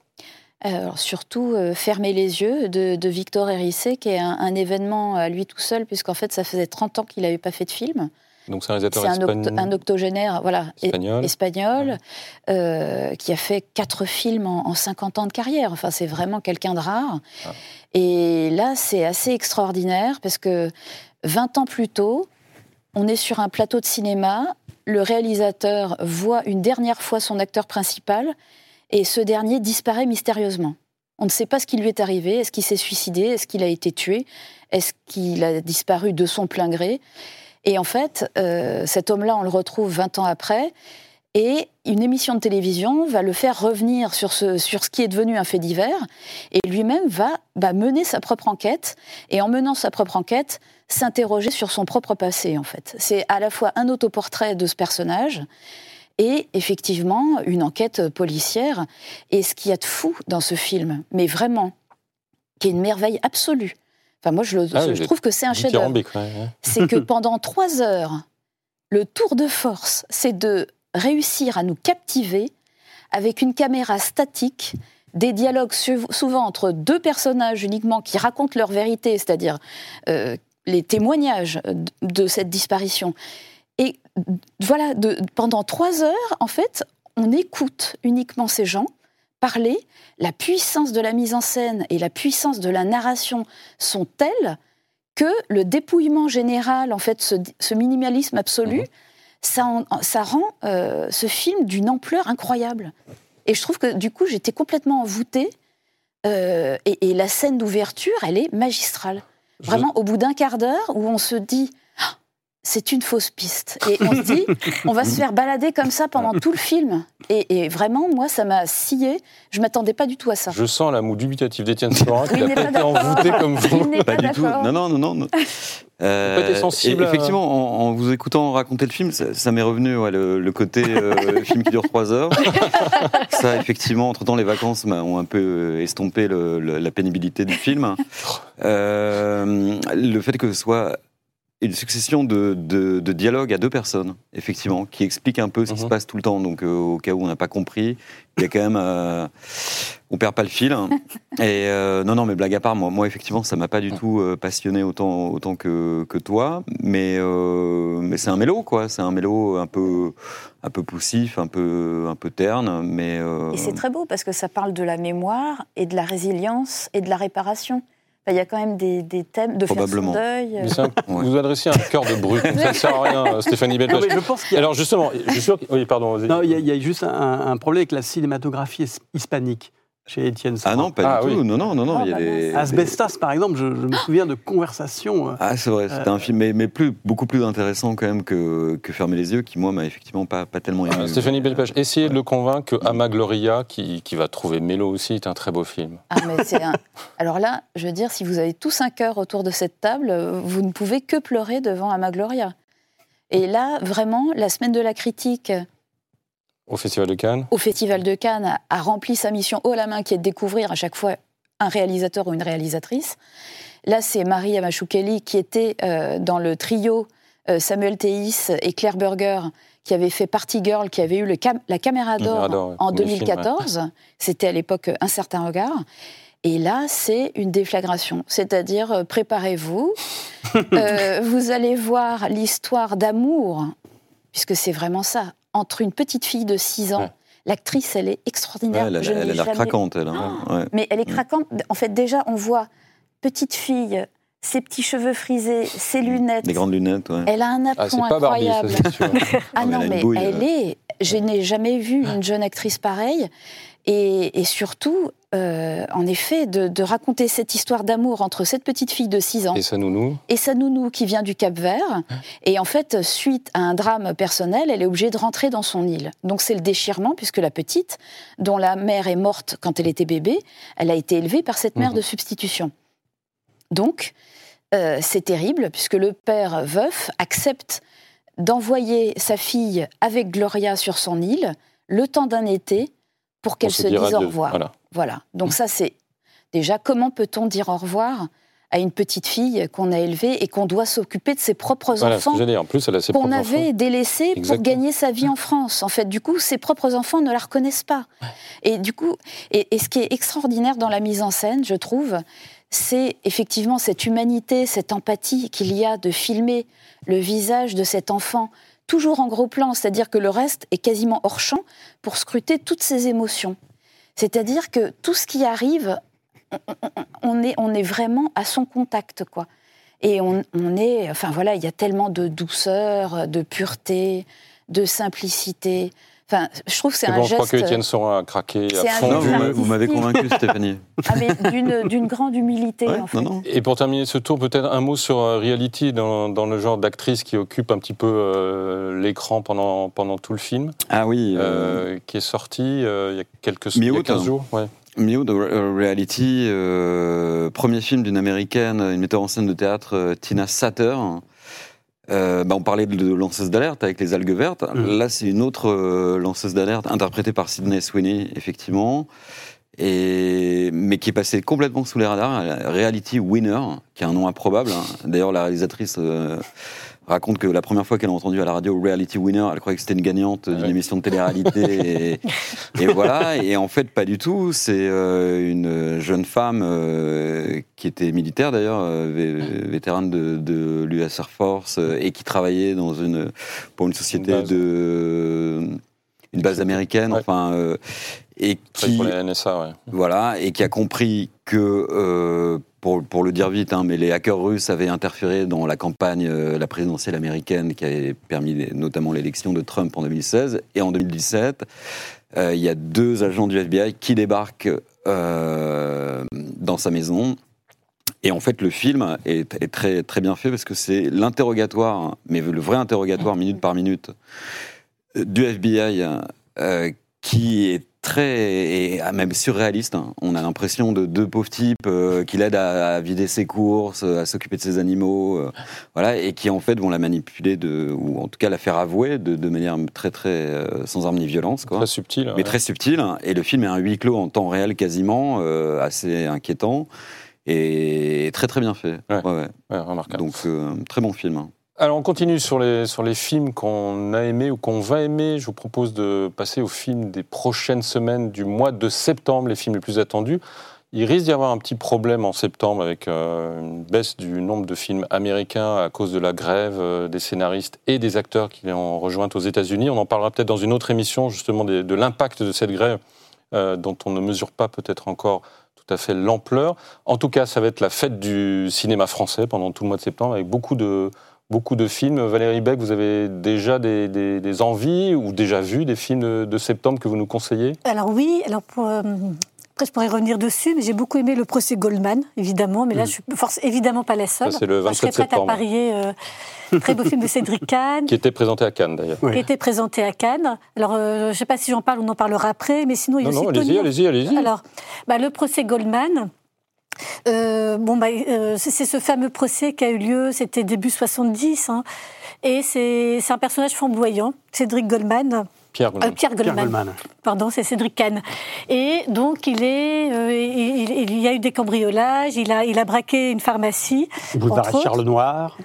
Alors, surtout, euh, Fermer les yeux de, de Victor Hérissé, qui est un, un événement à lui tout seul, puisqu'en fait, ça faisait 30 ans qu'il n'avait pas fait de film. Donc c'est un réalisateur un, espagnol. octo- un octogénaire voilà, Espagnol. euh, qui a fait quatre films en, en 50 ans de carrière. Enfin, c'est vraiment quelqu'un de rare. Ah. Et là, c'est assez extraordinaire parce que 20 ans plus tôt, on est sur un plateau de cinéma. Le réalisateur voit une dernière fois son acteur principal et ce dernier disparaît mystérieusement. On ne sait pas ce qui lui est arrivé. Est-ce qu'il s'est suicidé? Est-ce qu'il a été tué? Est-ce qu'il a disparu de son plein gré? Et en fait, euh, cet homme-là, on le retrouve 20 ans après. Et une émission de télévision va le faire revenir sur ce, sur ce qui est devenu un fait divers. Et lui-même va bah, mener sa propre enquête. Et en menant sa propre enquête, s'interroger sur son propre passé, en fait. C'est à la fois un autoportrait de ce personnage et effectivement une enquête policière. Et ce qu'il y a de fou dans ce film, mais vraiment, qui est une merveille absolue. Enfin, moi, je, le- Ah je trouve que c'est un chef-d'œuvre ouais, *laughs* c'est que *laughs* pendant trois heures, le tour de force, c'est de réussir à nous captiver avec une caméra statique, des dialogues souvent entre deux personnages uniquement qui racontent leur vérité, c'est-à-dire euh, les témoignages de cette disparition. Et voilà, de- pendant trois heures, en fait, on écoute uniquement ces gens parler. La puissance de la mise en scène et la puissance de la narration sont telles que le dépouillement général, en fait, ce, ce minimalisme absolu, Mhm. ça, en- ça rend euh, ce film d'une ampleur incroyable. Et je trouve que du coup, j'étais complètement envoûtée. euh, et, et la scène d'ouverture, elle est magistrale. Je- Vraiment, au bout d'un quart d'heure, où on se dit, c'est une fausse piste. Et *laughs* on se dit, on va se faire balader comme ça pendant tout le film. Et, et vraiment, moi, ça m'a scié. Je m'attendais pas du tout à ça. Je sens la moue dubitative d'Étienne Sorin qui Il n'a n'est pas été envoûté comme vous. Il Pas pas du tout. Non, non, non, non. Euh, pas été sensible à- Effectivement, en, en vous écoutant raconter le film, ça, ça m'est revenu ouais, le, le côté euh, *laughs* film qui dure trois heures. ça, effectivement, entre-temps, les vacances ont un peu euh, estompé le- le- la pénibilité du film. Euh, le fait que ce soit une succession de, de- de dialogues à deux personnes, effectivement, qui expliquent un peu ce qui Mhm. se passe tout le temps. Donc, euh, au cas où on n'a pas compris, il y a quand même. euh, on perd pas le fil. *laughs* Et euh, non, non, mais blague à part, moi, moi effectivement, ça m'a pas du tout euh, passionné autant, autant que, que toi. Mais, euh, mais c'est un mélo, quoi. C'est un mélo un peu, un peu poussif, un peu, un peu terne. Mais, euh, Et c'est très beau parce que ça parle de la mémoire et de la résilience et de la réparation. Il y a quand même des, des thèmes de faire son Probablement. deuil. Mais un- *laughs* Ouais. Vous adressez un cœur de brut, ça ne sert à rien, *laughs* Stéphanie mais je pense qu'il a, Alors justement, je suis sûr que... Oui, pardon. vas-y. non, il y y a juste un, un problème avec la cinématographie hispanique chez Étienne Ah non, pas Ah du oui. tout. Non, non, non, non. Ah, il y a bah des, Asbestas, par exemple, je, je me souviens de conversations. euh, Ah, c'est vrai, c'était un film, mais, mais plus, beaucoup plus intéressant quand même que, que Fermer les yeux, qui, moi, m'a effectivement pas, pas tellement aimé. Euh, Stéphanie Belpage, essayez de le convaincre que Ama Gloria, qui, qui va trouver Mélo aussi, est un très beau film. Ah, mais c'est un- Alors là, je veux dire, si vous avez tous un cœur autour de cette table, euh, vous ne pouvez que pleurer devant Ama Gloria. Et là, vraiment, la semaine de la critique Au Festival de Cannes au Festival de Cannes a, rempli sa mission haut la main, qui est de découvrir à chaque fois un réalisateur ou une réalisatrice. Là, c'est Marie Amachukeli qui était euh, dans le trio euh, Samuel Théis et Claire Berger, qui avait fait Party Girl, qui avait eu le cam- la caméra d'or ouais, en premier film, 2014. C'était à l'époque Un certain regard. Et là, c'est une déflagration. C'est-à-dire, euh, préparez-vous. *laughs* Vous allez voir l'histoire d'amour, puisque c'est vraiment ça, entre une petite fille de 6 ans. Ouais. L'actrice, elle est Ouais, extraordinaire. elle, a- Je elle a n'ai l'air jamais- craquante, elle. hein. Ouais. Mais elle est Mm. craquante. En fait, déjà, on voit petite fille, ses petits cheveux frisés, ses lunettes. Des grandes lunettes, ouais. Elle a un Ah, aplomb pas Barbie, ça incroyable. *laughs* Ah mais non, mais bouille, elle euh. est. Je n'ai jamais vu une jeune actrice pareille. Et, et surtout, euh, en effet, de, de raconter cette histoire d'amour entre cette petite fille de 6 ans Et ça, nounou et sa nounou qui vient du Cap Vert. Et en fait, suite à un drame personnel, elle est obligée de rentrer dans son île. Donc c'est le déchirement, puisque la petite, dont la mère est morte quand elle était bébé, elle a été élevée par cette mère Mhm. de substitution. Donc, euh, c'est terrible, puisque le père veuf accepte d'envoyer sa fille avec Gloria sur son île le temps d'un été pour qu'elle se dise au revoir. Voilà. Voilà. Donc ça, c'est déjà comment peut-on dire au revoir à une petite fille qu'on a élevée et qu'on doit s'occuper de ses propres Voilà, enfants. En plus, elle a ses qu'on avait délaissés pour gagner sa vie en France. En fait, du coup, ses propres enfants ne la reconnaissent pas. Et du coup, et, et ce qui est extraordinaire dans la mise en scène, je trouve, c'est effectivement cette humanité, cette empathie qu'il y a de filmer le visage de cet enfant toujours en gros plan, c'est-à-dire que le reste est quasiment hors champ pour scruter toutes ses émotions. C'est-à-dire que tout ce qui arrive, on est vraiment à son contact, quoi. Et on, on est, enfin voilà, il y a tellement de douceur, de pureté, de simplicité. Enfin, je trouve que c'est un bon, je crois geste que Étienne Sorin a craqué C'est à un fond. Non, vous m'avez *laughs* convaincu, Stéphanie. ah, d'une grande humilité, Ouais, en fait. non, non. Et pour terminer ce tour, peut-être un mot sur euh, Reality, dans, dans le genre d'actrice qui occupe un petit peu euh, l'écran pendant, pendant tout le film, Ah oui, euh, euh, qui est sorti euh, il y a quelques il y a Mi-août, 15 hein. jours. Ouais. Mio de Re- Reality, euh, premier film d'une américaine, une metteur en scène de théâtre, Tina Satter. Euh, bah, on parlait de, de lanceuse d'alerte avec les algues vertes. Mhm. Là, c'est une autre euh, lanceuse d'alerte interprétée par Sydney Sweeney, effectivement, et, mais qui est passée complètement sous les radars. Reality Winner, qui est un nom improbable. hein. D'ailleurs, la réalisatrice euh, raconte que la première fois qu'elle a entendu à la radio Reality Winner, elle croyait que c'était une gagnante d'une Ouais. émission de télé-réalité. et, et *laughs* voilà, et en fait, pas du tout. C'est euh, une jeune femme euh, qui était militaire d'ailleurs, euh, vé- vétérane de, de l'US Air Force, et qui travaillait dans une, pour une société Une de. une base américaine, Ouais. enfin. et qui, pour la NSA, ouais. voilà, et qui a compris que pour, le dire vite, hein, mais les hackers russes avaient interféré dans la campagne, euh, la présidentielle américaine qui avait permis notamment l'élection de Trump en 2016. Et en 2017, euh, il y a deux agents du FBI qui débarquent euh, dans sa maison. Et en fait, le film est, est très, très bien fait parce que c'est l'interrogatoire, mais le vrai interrogatoire minute par minute du FBI qui est très et ah, même surréaliste. hein. On a l'impression de deux pauvres types euh, qui l'aident à, à vider ses courses, à s'occuper de ses animaux, euh, voilà, et qui en fait vont la manipuler de, ou en tout cas la faire avouer de, de manière très très euh, sans arme ni violence, quoi Très subtil. mais ouais. très subtil. Et le film est un huis clos en temps réel quasiment, euh, assez inquiétant et très très bien fait. Ouais. Ouais, remarquable. Donc euh, très bon film. Alors, on continue sur les, sur les films qu'on a aimés ou qu'on va aimer. Je vous propose de passer aux films des prochaines semaines du mois de septembre, les films les plus attendus. Il risque d'y avoir un petit problème en septembre avec euh, une baisse du nombre de films américains à cause de la grève euh, des scénaristes et des acteurs qui ont rejoint aux États-Unis. On en parlera peut-être dans une autre émission, justement, de l'impact de cette grève euh, dont on ne mesure pas peut-être encore tout à fait l'ampleur. En tout cas, ça va être la fête du cinéma français pendant tout le mois de septembre avec beaucoup de, beaucoup de films. Valérie Beck, vous avez déjà des, des- des envies ou déjà vu des films de, de septembre que vous nous conseillez? Alors oui, alors pour, euh, après je pourrais revenir dessus, mais j'ai beaucoup aimé le procès Goldman, évidemment, mais là je suis force, évidemment pas la seule. Ça, c'est le Moi, je serais 27 prête à septembre. parier. euh, très beau film de Cédric Kahn. *laughs* Qui était présenté à Cannes d'ailleurs. Qui était présenté à Cannes. Alors, euh, je ne sais pas si j'en parle, on en parlera après, mais sinon, il y a Non, aussi non, allez-y, Tony- allez-y, allez-y. Alors, bah, le procès Goldman, euh, bon, bah, euh, c'est ce fameux procès qui a eu lieu, c'était début 70, hein, et c'est c'est un personnage flamboyant, Cédric Goldman, Pierre euh, Goldman. Pierre Pierre Goldman, Goldman. pardon, c'est Cédric Kahn. Et donc, il, est, euh, il, il- il y a eu des cambriolages, il a, il a braqué une pharmacie, Boulevard. Charles Noir.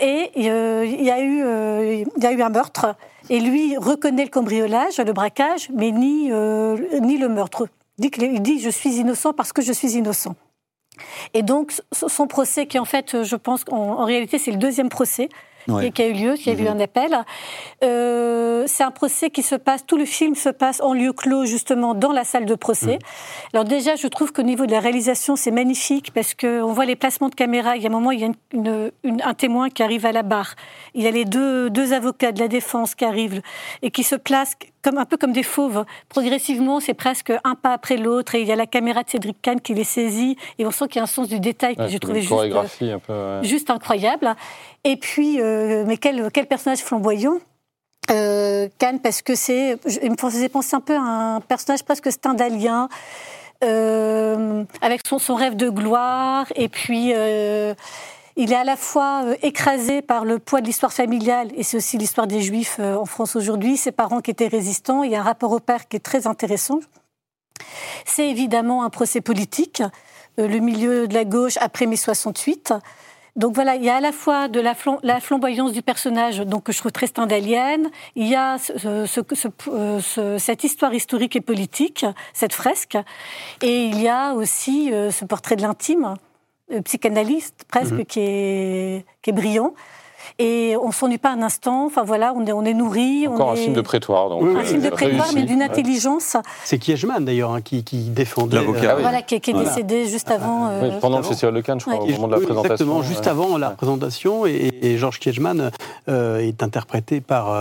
et euh, il, y a eu, euh, il y a eu un meurtre. Et lui reconnaît le cambriolage, le braquage, mais ni, euh, ni le meurtre. Dit, il dit Je suis innocent parce que je suis innocent. Et donc, son procès, qui en fait, je pense qu'en en réalité, c'est le deuxième procès Ouais. qui, a eu lieu, qui a eu un appel. Euh, c'est un procès qui se passe, tout le film se passe en lieu clos, justement, dans la salle de procès. Alors déjà, je trouve qu'au niveau de la réalisation, c'est magnifique parce qu'on voit les placements de caméra. Il y a un moment, il y a une- une- une- un témoin qui arrive à la barre. Il y a les deux, deux avocats de la défense qui arrivent et qui se placent comme, un peu comme des fauves. Progressivement, c'est presque un pas après l'autre et il y a la caméra de Cédric Kahn qui les saisit et on sent qu'il y a un sens du détail que j'ai trouvé juste, euh, chorégraphie un peu. ouais. juste incroyable. Et puis, euh, mais quel, quel personnage flamboyant euh, Cannes, parce que c'est, je- il me faisait penser un peu à un personnage presque stendhalien, euh, avec son, son rêve de gloire, et puis euh, il est à la fois euh, écrasé par le poids de l'histoire familiale, et c'est aussi l'histoire des Juifs euh, en France aujourd'hui, ses parents qui étaient résistants, il y a un rapport au père qui est très intéressant. C'est évidemment un procès politique, euh, le milieu de la gauche après mai 68. Donc voilà, il y a à la fois de la, flam- la flamboyance du personnage, donc que je trouve très stendhalienne, il y a ce- ce- ce- ce- ce- cette histoire historique et politique, cette fresque, et il y a aussi ce portrait de l'intime, psychanalyste presque, qui, est, qui est brillant. Et on s'ennuie pas un instant, enfin voilà, on est, on est nourri. Encore on un est... film de prétoire. Donc, Oui, un film de euh, prétoire, réussi. mais d'une intelligence, C'est Kiechman d'ailleurs hein, qui, qui défendait. L'avocat, euh, oui. voilà, qui, est- qui est Voilà. décédé juste avant. Oui, euh, pendant le. Festival de Cannes, je crois, Ouais. au moment de la Oui, présentation. Exactement, juste avant la Ouais. présentation. Et, et Georges Kiechman euh, est interprété par.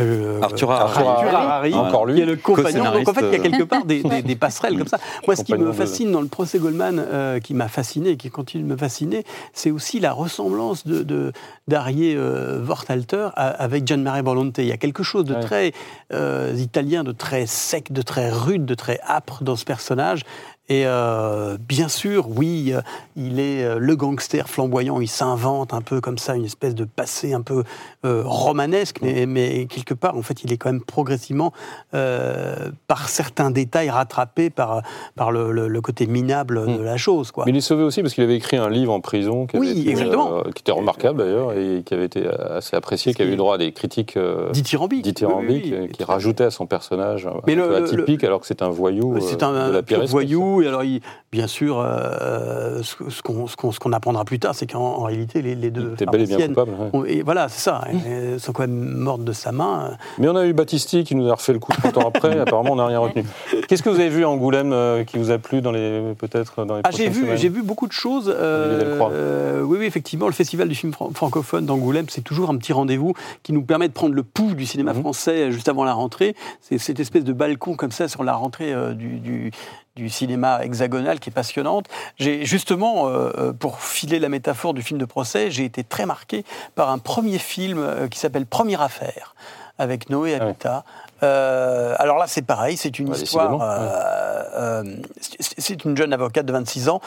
Euh, euh, Arthur Harari. Encore lui. qui est le compagnon. Donc en fait, il y a quelque part des, des- des passerelles comme ça. Moi, ce qui me de- fascine dans le procès Goldman, euh, qui m'a fasciné et qui continue de me fasciner, c'est aussi la ressemblance de, de- d'Arié euh, Wortalter à- avec Gianmaria Volonté. Il y a quelque chose de Ouais. très euh, italien, de très sec, de très rude, de très âpre dans ce personnage. Et euh, bien sûr, oui, euh, il est euh, le gangster flamboyant, il s'invente un peu comme ça, une espèce de passé un peu euh, romanesque, mais, mais quelque part, en fait, il est quand même progressivement, euh, par certains détails, rattrapé par, par le, le- le côté minable de Mm. la chose. Quoi. Mais il est sauvé aussi parce qu'il avait écrit un livre en prison qui, avait Oui, été, exactement. qui était remarquable d'ailleurs et qui avait été assez apprécié, qui a eu droit à des critiques euh, Dithyrambique. dithyrambiques, Oui, oui, qui tout à fait. rajoutait à son personnage un Mais peu le- le- atypique alors que c'est un voyou C'est un, de la pire espèce. Oui, alors il- bien sûr, euh, ce, ce qu'on apprendra plus tard, c'est qu'en en réalité, les, les deux T'es bel et bien coupable. ouais. et voilà, c'est ça, elles sont quand même mortes de sa main. Mais on a eu Battisti qui nous a refait le coup 30 ans après. *laughs* Apparemment, on n'a rien retenu. Qu'est-ce que vous avez vu à Angoulême euh, qui vous a plu dans les peut-être dans les Ah, j'ai vu, j'ai vu beaucoup de choses. euh, euh, oui, oui, effectivement, le Festival du film fran- francophone d'Angoulême, c'est toujours un petit rendez-vous qui nous permet de prendre le pouls du cinéma Mhm. français juste avant la rentrée. C'est cette espèce de balcon comme ça sur la rentrée euh, du, du- du cinéma hexagonal qui est passionnante. J'ai justement, euh, euh, pour filer la métaphore du film de procès, j'ai été très marqué par un premier film euh, qui s'appelle Première affaire avec Noé Ah. Habitat. Euh, alors là, c'est pareil, c'est une Ouais, histoire. euh, euh, c'est- une jeune avocate de 26 ans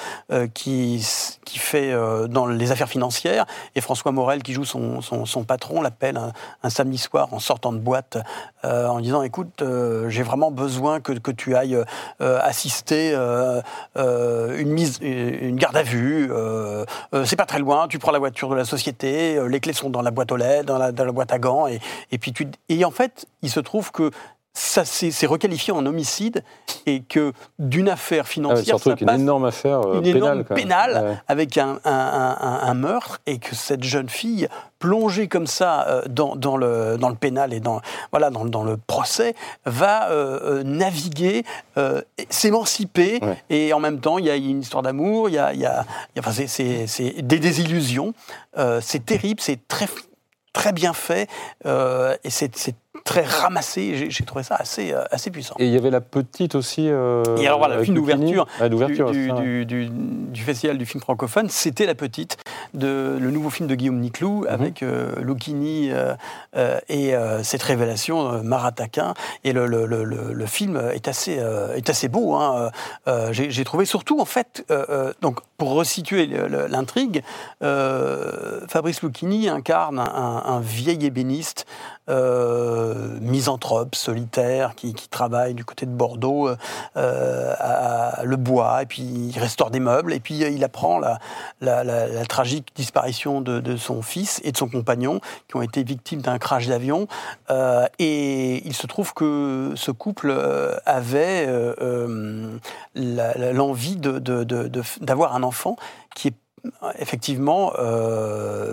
qui, fait dans les affaires financières. Et François Morel, qui joue son, son, son patron, l'appelle un, un samedi soir en sortant de boîte en disant Écoute, j'ai vraiment besoin que, que tu ailles assister une, mise, une garde à vue. c'est pas très loin, tu prends la voiture de la société, les clés sont dans la boîte aux lettres, dans la, dans la boîte à gants. Et, et puis tu, et en fait, il se trouve que ça s'est c'est requalifié en homicide et que d'une affaire Ah financière, surtout ça une passe énorme affaire euh, une pénale. énorme quand même. pénale Ouais. avec un, un- un- un- un meurtre et que cette jeune fille plongée comme ça euh, dans, dans le, dans le pénal et dans, voilà, dans, dans le procès va euh, naviguer, s'émanciper Ouais. et en même temps il y a une histoire d'amour, il y a, y a- il y a- enfin, c'est- des désillusions, c'est terrible, c'est très très bien fait et c'est très ramassé. J'ai trouvé ça assez, euh, assez puissant. Et il y avait la petite aussi. euh, Et alors voilà, le film d'ouverture Ah, du, c'est ça. du, du- du Festival du film francophone, c'était La Petite, de, le nouveau film de Guillaume Niclou, Mhm. avec euh, Lucchini euh, euh, et cette révélation, Marataquin. Et le, le- le- film est assez, est assez beau. hein. J'ai trouvé surtout, en fait, donc, pour resituer l'intrigue, Fabrice Lucchini incarne un, un- un vieil ébéniste euh, misanthrope, solitaire, qui, travaille du côté de Bordeaux, euh, à, le bois, et puis il restaure des meubles, et puis euh, il apprend la, tragique disparition de, son fils et de son compagnon, qui ont été victimes d'un crash d'avion. Et il se trouve que ce couple avait l'envie d'avoir un enfant qui est effectivement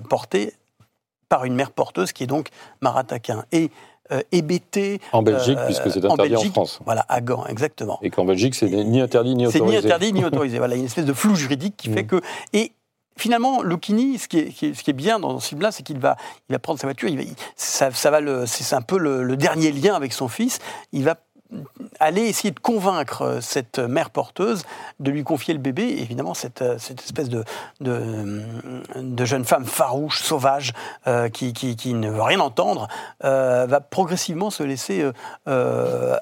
porté par une mère porteuse qui est donc Marataquin. Et euh, hébété. En Belgique, euh, puisque c'est interdit en, Belgique, France. Voilà, à Gand, exactement. Et qu'en Belgique, c'est ni interdit ni C'est autorisé. ni interdit ni *laughs* autorisé. Voilà, il y a une espèce de flou juridique qui fait Mm. que. Et finalement, Lucchini, ce qui est, ce qui est bien dans ce film-là, c'est qu'il va, il va prendre sa voiture, il va, ça, ça va c'est c'est un peu le, le dernier lien avec son fils. Il va aller essayer de convaincre euh, cette mère porteuse de lui confier le bébé. Et évidemment, cette, euh, cette espèce de, de, de jeune femme farouche, sauvage, euh, qui, qui- qui ne veut rien entendre, euh, va progressivement se laisser euh,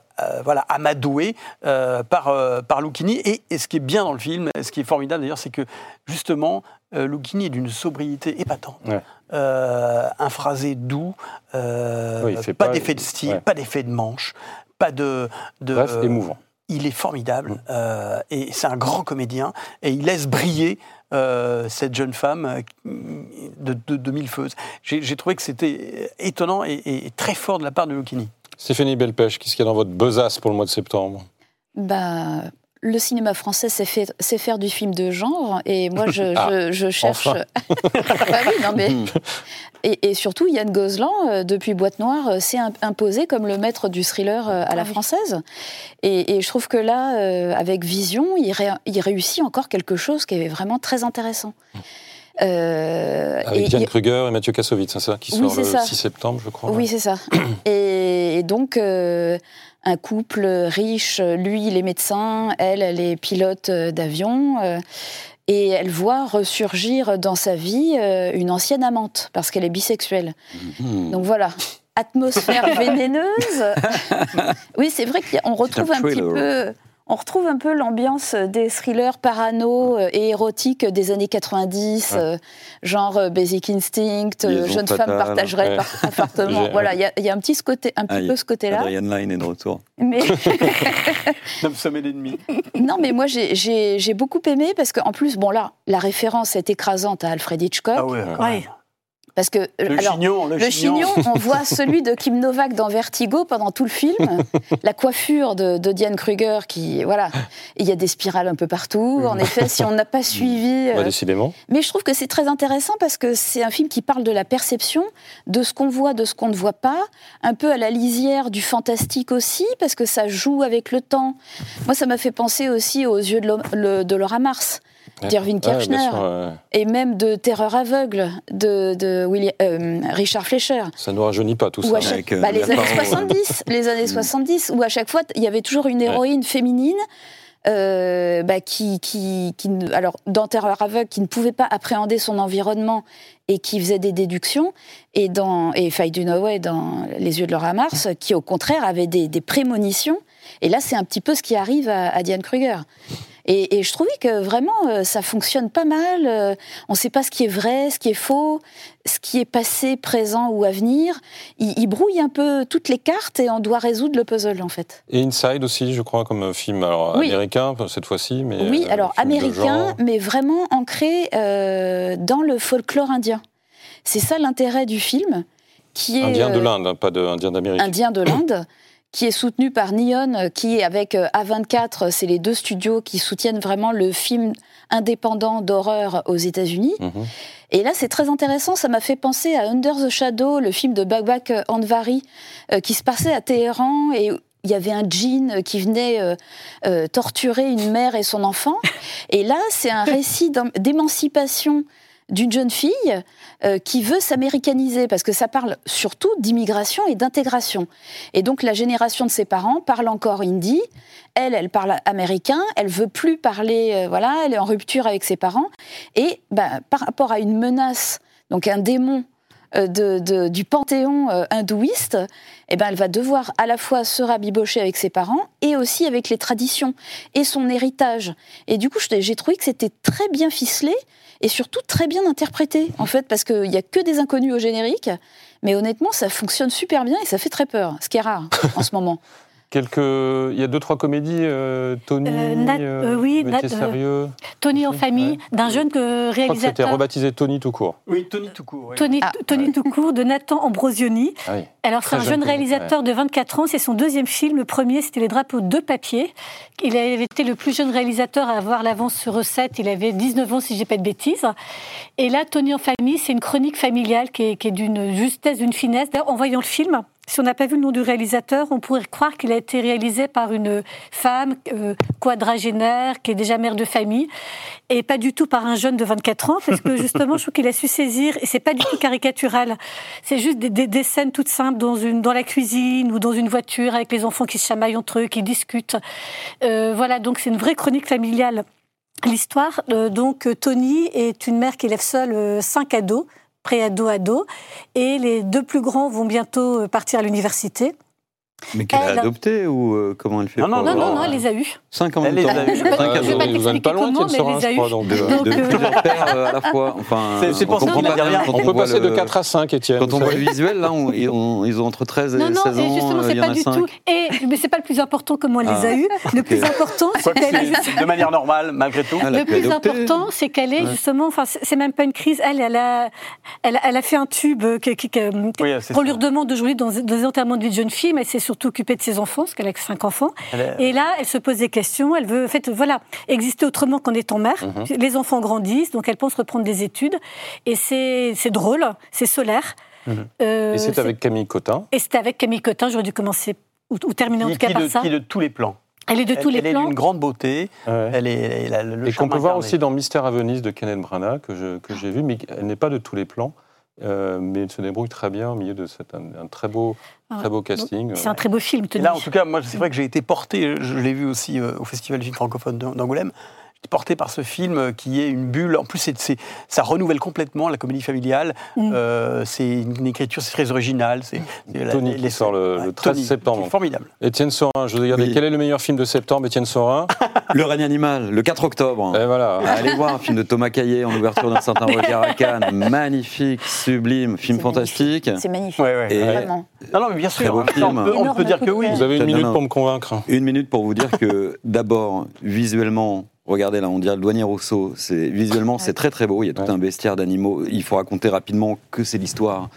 voilà, amadouer par, par Lucchini. Et, et ce qui est bien dans le film, ce qui est formidable d'ailleurs, c'est que justement, Lucchini est d'une sobriété épatante. Ouais. Euh, un phrasé doux, euh, Oui, pas, pas- d'effet de style, ouais. pas d'effet de manche, pas de... de Bref, émouvant. Il est formidable Mm. euh, et c'est un grand comédien et il laisse briller euh, cette jeune femme euh, de, de, de mille feux. J'ai trouvé que c'était étonnant et, et très fort de la part de Lucchini. Stéphanie Belpêche, qu'est-ce qu'il y a dans votre besace pour le mois de septembre? Bah, le cinéma français sait, fait- sait faire du film de genre, et moi je, *laughs* Ah, je- je cherche. enfin. *laughs* Bah oui, non, mais... et, et surtout, Yann Gozlan, euh, depuis Boîte Noire, euh, s'est im- imposé comme le maître du thriller euh, à la Ah française. Et, et je trouve que là, avec Vision, il, ré- il réussit encore quelque chose qui est vraiment très intéressant. Euh, Avec et- Diane Kruger et Mathieu Kassovitz, c'est ça Qui Oui, sort le ça. 6 septembre, je crois. Oui, c'est ça. *clears throat* et, et donc, euh, un couple riche, lui, il est médecin, elle, elle est pilote euh, d'avion. euh, et elle voit ressurgir dans sa vie euh, une ancienne amante, parce qu'elle est bisexuelle. Hmm. Donc voilà, atmosphère *laughs* vénéneuse. oui, c'est vrai qu'on retrouve un petit peu... On retrouve un peu l'ambiance des thrillers parano euh, et érotiques des années 90, Ouais. euh, genre euh, Basic Instinct, Liaison Jeune femme fatale. partagerait Ouais. par *laughs* appartement. Voilà, il y, a- il y a un petit, ce côté, un petit Ah, peu ce côté-là. Adrian Lyne est de retour. Mais Neuf semaines et demie. non, mais moi j'ai- beaucoup aimé parce qu'en plus, bon là, la référence est écrasante à Alfred Hitchcock. Ah ouais, Ouais. Parce que Le alors, chignon, le, le chignon, on voit celui de Kim Novak dans Vertigo pendant tout le film, la coiffure de, de Diane Kruger qui voilà, il y a des spirales un peu partout. En effet, si on n'a pas suivi, Bah, euh, décidément. mais je trouve que c'est très intéressant parce que c'est un film qui parle de la perception, de ce qu'on voit, de ce qu'on ne voit pas, un peu à la lisière du fantastique aussi, parce que ça joue avec le temps. Moi, ça m'a fait penser aussi aux yeux de, Lo- le- de Laura Mars, d'Irving Ouais, Kirchner, sûr, ouais. et même de Terreur aveugle de, de William- euh, Richard Fleischer. Ça ne nous rajeunit pas tout Ou ça. chaque- euh, bah, les années parole, 70, les années *laughs* 70, où à chaque fois il y avait toujours une héroïne féminine. euh, bah, qui, qui, qui ne- alors dans Terreur aveugle, qui ne pouvait pas appréhender son environnement et qui faisait des déductions, et dans et Faye Dunaway dans Les yeux de Laura Mars, qui au contraire avait des, des prémonitions. Et là, c'est un petit peu ce qui arrive à, à Diane Kruger. Et, et je trouvais que vraiment, euh, ça fonctionne pas mal. euh, on ne sait pas ce qui est vrai, ce qui est faux, ce qui est passé, présent ou à venir. Il, il brouille un peu toutes les cartes et on doit résoudre le puzzle, en fait. Et Inside aussi, je crois, comme film alors, Oui. américain cette fois-ci. Mais oui, euh, alors américain, mais vraiment ancré euh, dans le folklore indien. C'est ça l'intérêt du film, qui est Indien de l'Inde, hein, pas de Indien d'Amérique. indien de l'Inde, qui est soutenu par Neon, euh, qui avec euh, A24, c'est les deux studios qui soutiennent vraiment le film indépendant d'horreur aux États-Unis. Mhm. Et là, c'est très intéressant. Ça m'a fait penser à Under the Shadow, le film de Babak Anvari, euh, qui se passait à Téhéran et il y avait un djinn qui venait euh, euh, torturer une mère et son enfant. *laughs* Et là, c'est un récit d'émancipation d'une jeune fille euh, qui veut s'américaniser, parce que ça parle surtout d'immigration et d'intégration. Et donc la génération de ses parents parle encore hindi, elle, elle parle américain, elle veut plus parler, euh, voilà, elle est en rupture avec ses parents. Et bah, par rapport à une menace, donc un démon de- du panthéon euh, hindouiste, eh ben, elle va devoir à la fois se rabibocher avec ses parents et aussi avec les traditions et son héritage. Et du coup, j'ai trouvé que c'était très bien ficelé et surtout très bien interprété, en fait, parce qu'il n'y a que des inconnus au générique. Mais honnêtement, ça fonctionne super bien et ça fait très peur, ce qui est rare en ce moment. *laughs* Quelques... Il y a deux, trois comédies. euh, Tony, Euh, Nat- euh, oui, Métier Nat- euh, sérieux. Tony en Ouais. famille, d'un jeune que- Je crois que c'était réalisateur. rebaptisé Tony tout court. Oui, Tony tout court. oui. Tony, Ah. Tony Toucourt de Nathan Ambrosioni. Ah oui. Alors, c'est un jeune réalisateur de 24 ans. C'est son deuxième film. Le premier, c'était Les drapeaux de papier. Il avait été le plus jeune réalisateur à avoir l'avance sur recette. Il avait 19 ans, si je dis pas de bêtises. Et là, Tony en famille, c'est une chronique familiale qui est, qui est d'une justesse, d'une finesse. D'ailleurs, en voyant le film, si on n'a pas vu le nom du réalisateur, on pourrait croire qu'il a été réalisé par une femme euh, quadragénaire, qui est déjà mère de famille, et pas du tout par un jeune de 24 ans, parce que *laughs* justement, je trouve qu'il a su saisir, et c'est pas du tout caricatural, c'est juste des, des- des scènes toutes simples dans, une, dans la cuisine ou dans une voiture avec les enfants qui se chamaillent entre eux, qui discutent. Euh, voilà, donc c'est une vraie chronique familiale. L'histoire, euh, donc, Tony est une mère qui élève seule cinq ados, pré-ados, ados, et les deux plus grands vont bientôt euh, partir à l'université. Mais qu'elle Elle- a adopté ou euh, comment elle fait Non, non, pour Non, non, avoir, non, elle euh, les a eus. Cinq en Elle même les temps. a. Je vais pas- Ah, je vais pas t'expliquer pas loin, comment, mais elle les a je eus. crois, donc, De, euh, Donc, de euh, plusieurs pères euh, à la fois. Enfin, C'est- c'est pour on ça pas a rien. quand On peut voit passer de le- 4 à 5, Étienne. Quand on voit le visuel, là, on- ils, ont, ils ont entre 13 et Non, non, 16 et ans. justement, euh, c'est il y en pas a du 5. tout. Et, mais c'est pas le plus important comment elle les Ah. a eus. Le plus Ok. important, c'est Quoique qu'elle est. c'est de manière normale, malgré tout. Ah, Elle a Le pu plus adopter. important, c'est qu'elle est justement, enfin, c'est c'est même pas une crise. Elle, elle a, elle, elle a fait un tube Oui, c'est qu'on ça. lui redemande de jouer dans dans des enterrements de vie de jeune fille, mais elle s'est surtout occupée de ses enfants, parce qu'elle a cinq enfants. Elle est- Et là, elle se pose des questions. Elle veut, en fait, voilà, exister autrement qu'en étant mère. Mhm. Les enfants grandissent, donc elle pense reprendre des études. Et c'est c'est drôle, c'est solaire. Mhm. Euh, Et c'est avec Camille Cotin. et c'était avec Camille Cotin. J'aurais dû commencer ou, ou terminer en qui, tout cas qui par de, ça. qui de tous les plans. Elle est de elle, tous les elle est plans. d'une grande beauté. Ouais. Elle est, elle a le Et qu'on peut voir aussi dans Mystère à Venise de Kenneth Branagh, que je- que j'ai vu, mais elle n'est pas de tous les plans. Euh, mais elle se débrouille très bien au milieu de cet, un, un très, beau, Ah, très beau casting. C'est un très beau film, Et Tony. là, en tout cas, moi, c'est vrai que j'ai été porté, je l'ai vu aussi euh, au Festival du film francophone d'An- d'Angoulême, porté par ce film qui est une bulle. En plus, ça renouvelle complètement la comédie familiale. Mm. Euh, c'est une écriture, c'est très original. C'est, Tony qui sort le- le 13 Tony, septembre. formidable. Étienne Sorin, je vous ai regardé. Oui. Quel est le meilleur film de septembre, Étienne Sorin? *laughs* Le règne animal, le 4 octobre. Et voilà. *laughs* Allez voir un film de Thomas Caillet en ouverture d'un certain regard à Cannes. Magnifique, sublime, film fantastique. C'est magnifique. Ouais, ouais. Et- Vraiment. Non, non, mais bien Très sûr. film. On peut, on Énorme peut dire que oui. Vous avez une Non, minute non. pour me convaincre. Une minute pour vous dire que d'abord, visuellement, Regardez là, on dirait le douanier Rousseau. C'est visuellement, c'est très très beau. Il y a tout Ouais. un bestiaire d'animaux. Il faut raconter rapidement que c'est l'histoire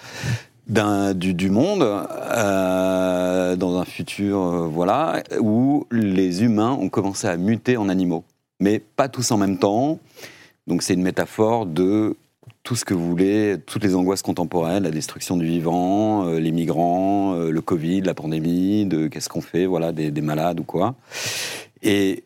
du, du monde euh, dans un futur, euh, voilà, où les humains ont commencé à muter en animaux, mais pas tous en même temps. Donc c'est une métaphore de tout ce que vous voulez, toutes les angoisses contemporaines, la destruction du vivant, euh, les migrants, euh, le Covid, la pandémie, de qu'est-ce qu'on fait, voilà, des, des malades ou quoi. Et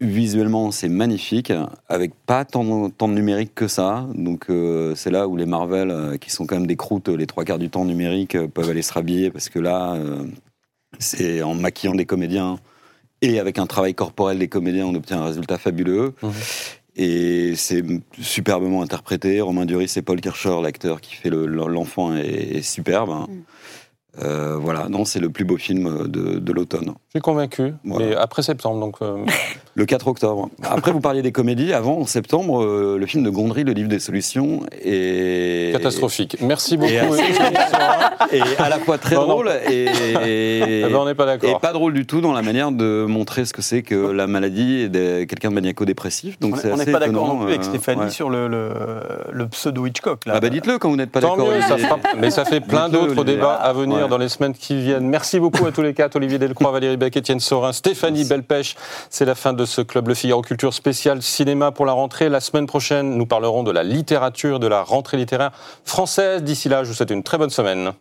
visuellement, c'est magnifique, avec pas tant, tant de numérique que ça. Donc euh, c'est là où les Marvel, euh, qui sont quand même des croûtes les trois quarts du temps numériques, euh, peuvent aller se rhabiller, parce que là, euh, c'est en maquillant des comédiens et avec un travail corporel des comédiens, on obtient un résultat fabuleux. Mhm. Et c'est superbement interprété. Romain Duris et Paul Kircher, l'acteur qui fait le- l'enfant, est, est superbe. hein. Mm. Euh, voilà, non, c'est le plus beau film de, de l'automne. Je suis convaincu, Voilà. mais après septembre, donc euh, *laughs* Le 4 octobre. Après, vous parliez des comédies. Avant, en septembre, euh, le film de Gondry, Le Livre des Solutions, est catastrophique. Merci beaucoup. Et Sorin. *laughs* Et à la fois très Non, non. drôle et, Eh ben, on n'est pas et pas drôle du tout dans la manière de montrer ce que c'est que la maladie et de quelqu'un de maniaco-dépressif. Donc On n'est pas d'accord non plus avec euh, Stéphanie ouais. sur le, le, le pseudo Hitchcock. Là. Ah bah dites-le quand vous n'êtes pas d'accord. mais ça fait plein d'autres débats à venir Ouais. dans les semaines qui viennent. Merci beaucoup à tous les quatre, Olivier Delcroix, Valérie Beck, Étienne Sorin, Stéphanie Belpêche. C'est la fin de ce Club Le Figaro Culture spécial cinéma pour la rentrée. La semaine prochaine, nous parlerons de la littérature, de la rentrée littéraire française. D'ici là, je vous souhaite une très bonne semaine.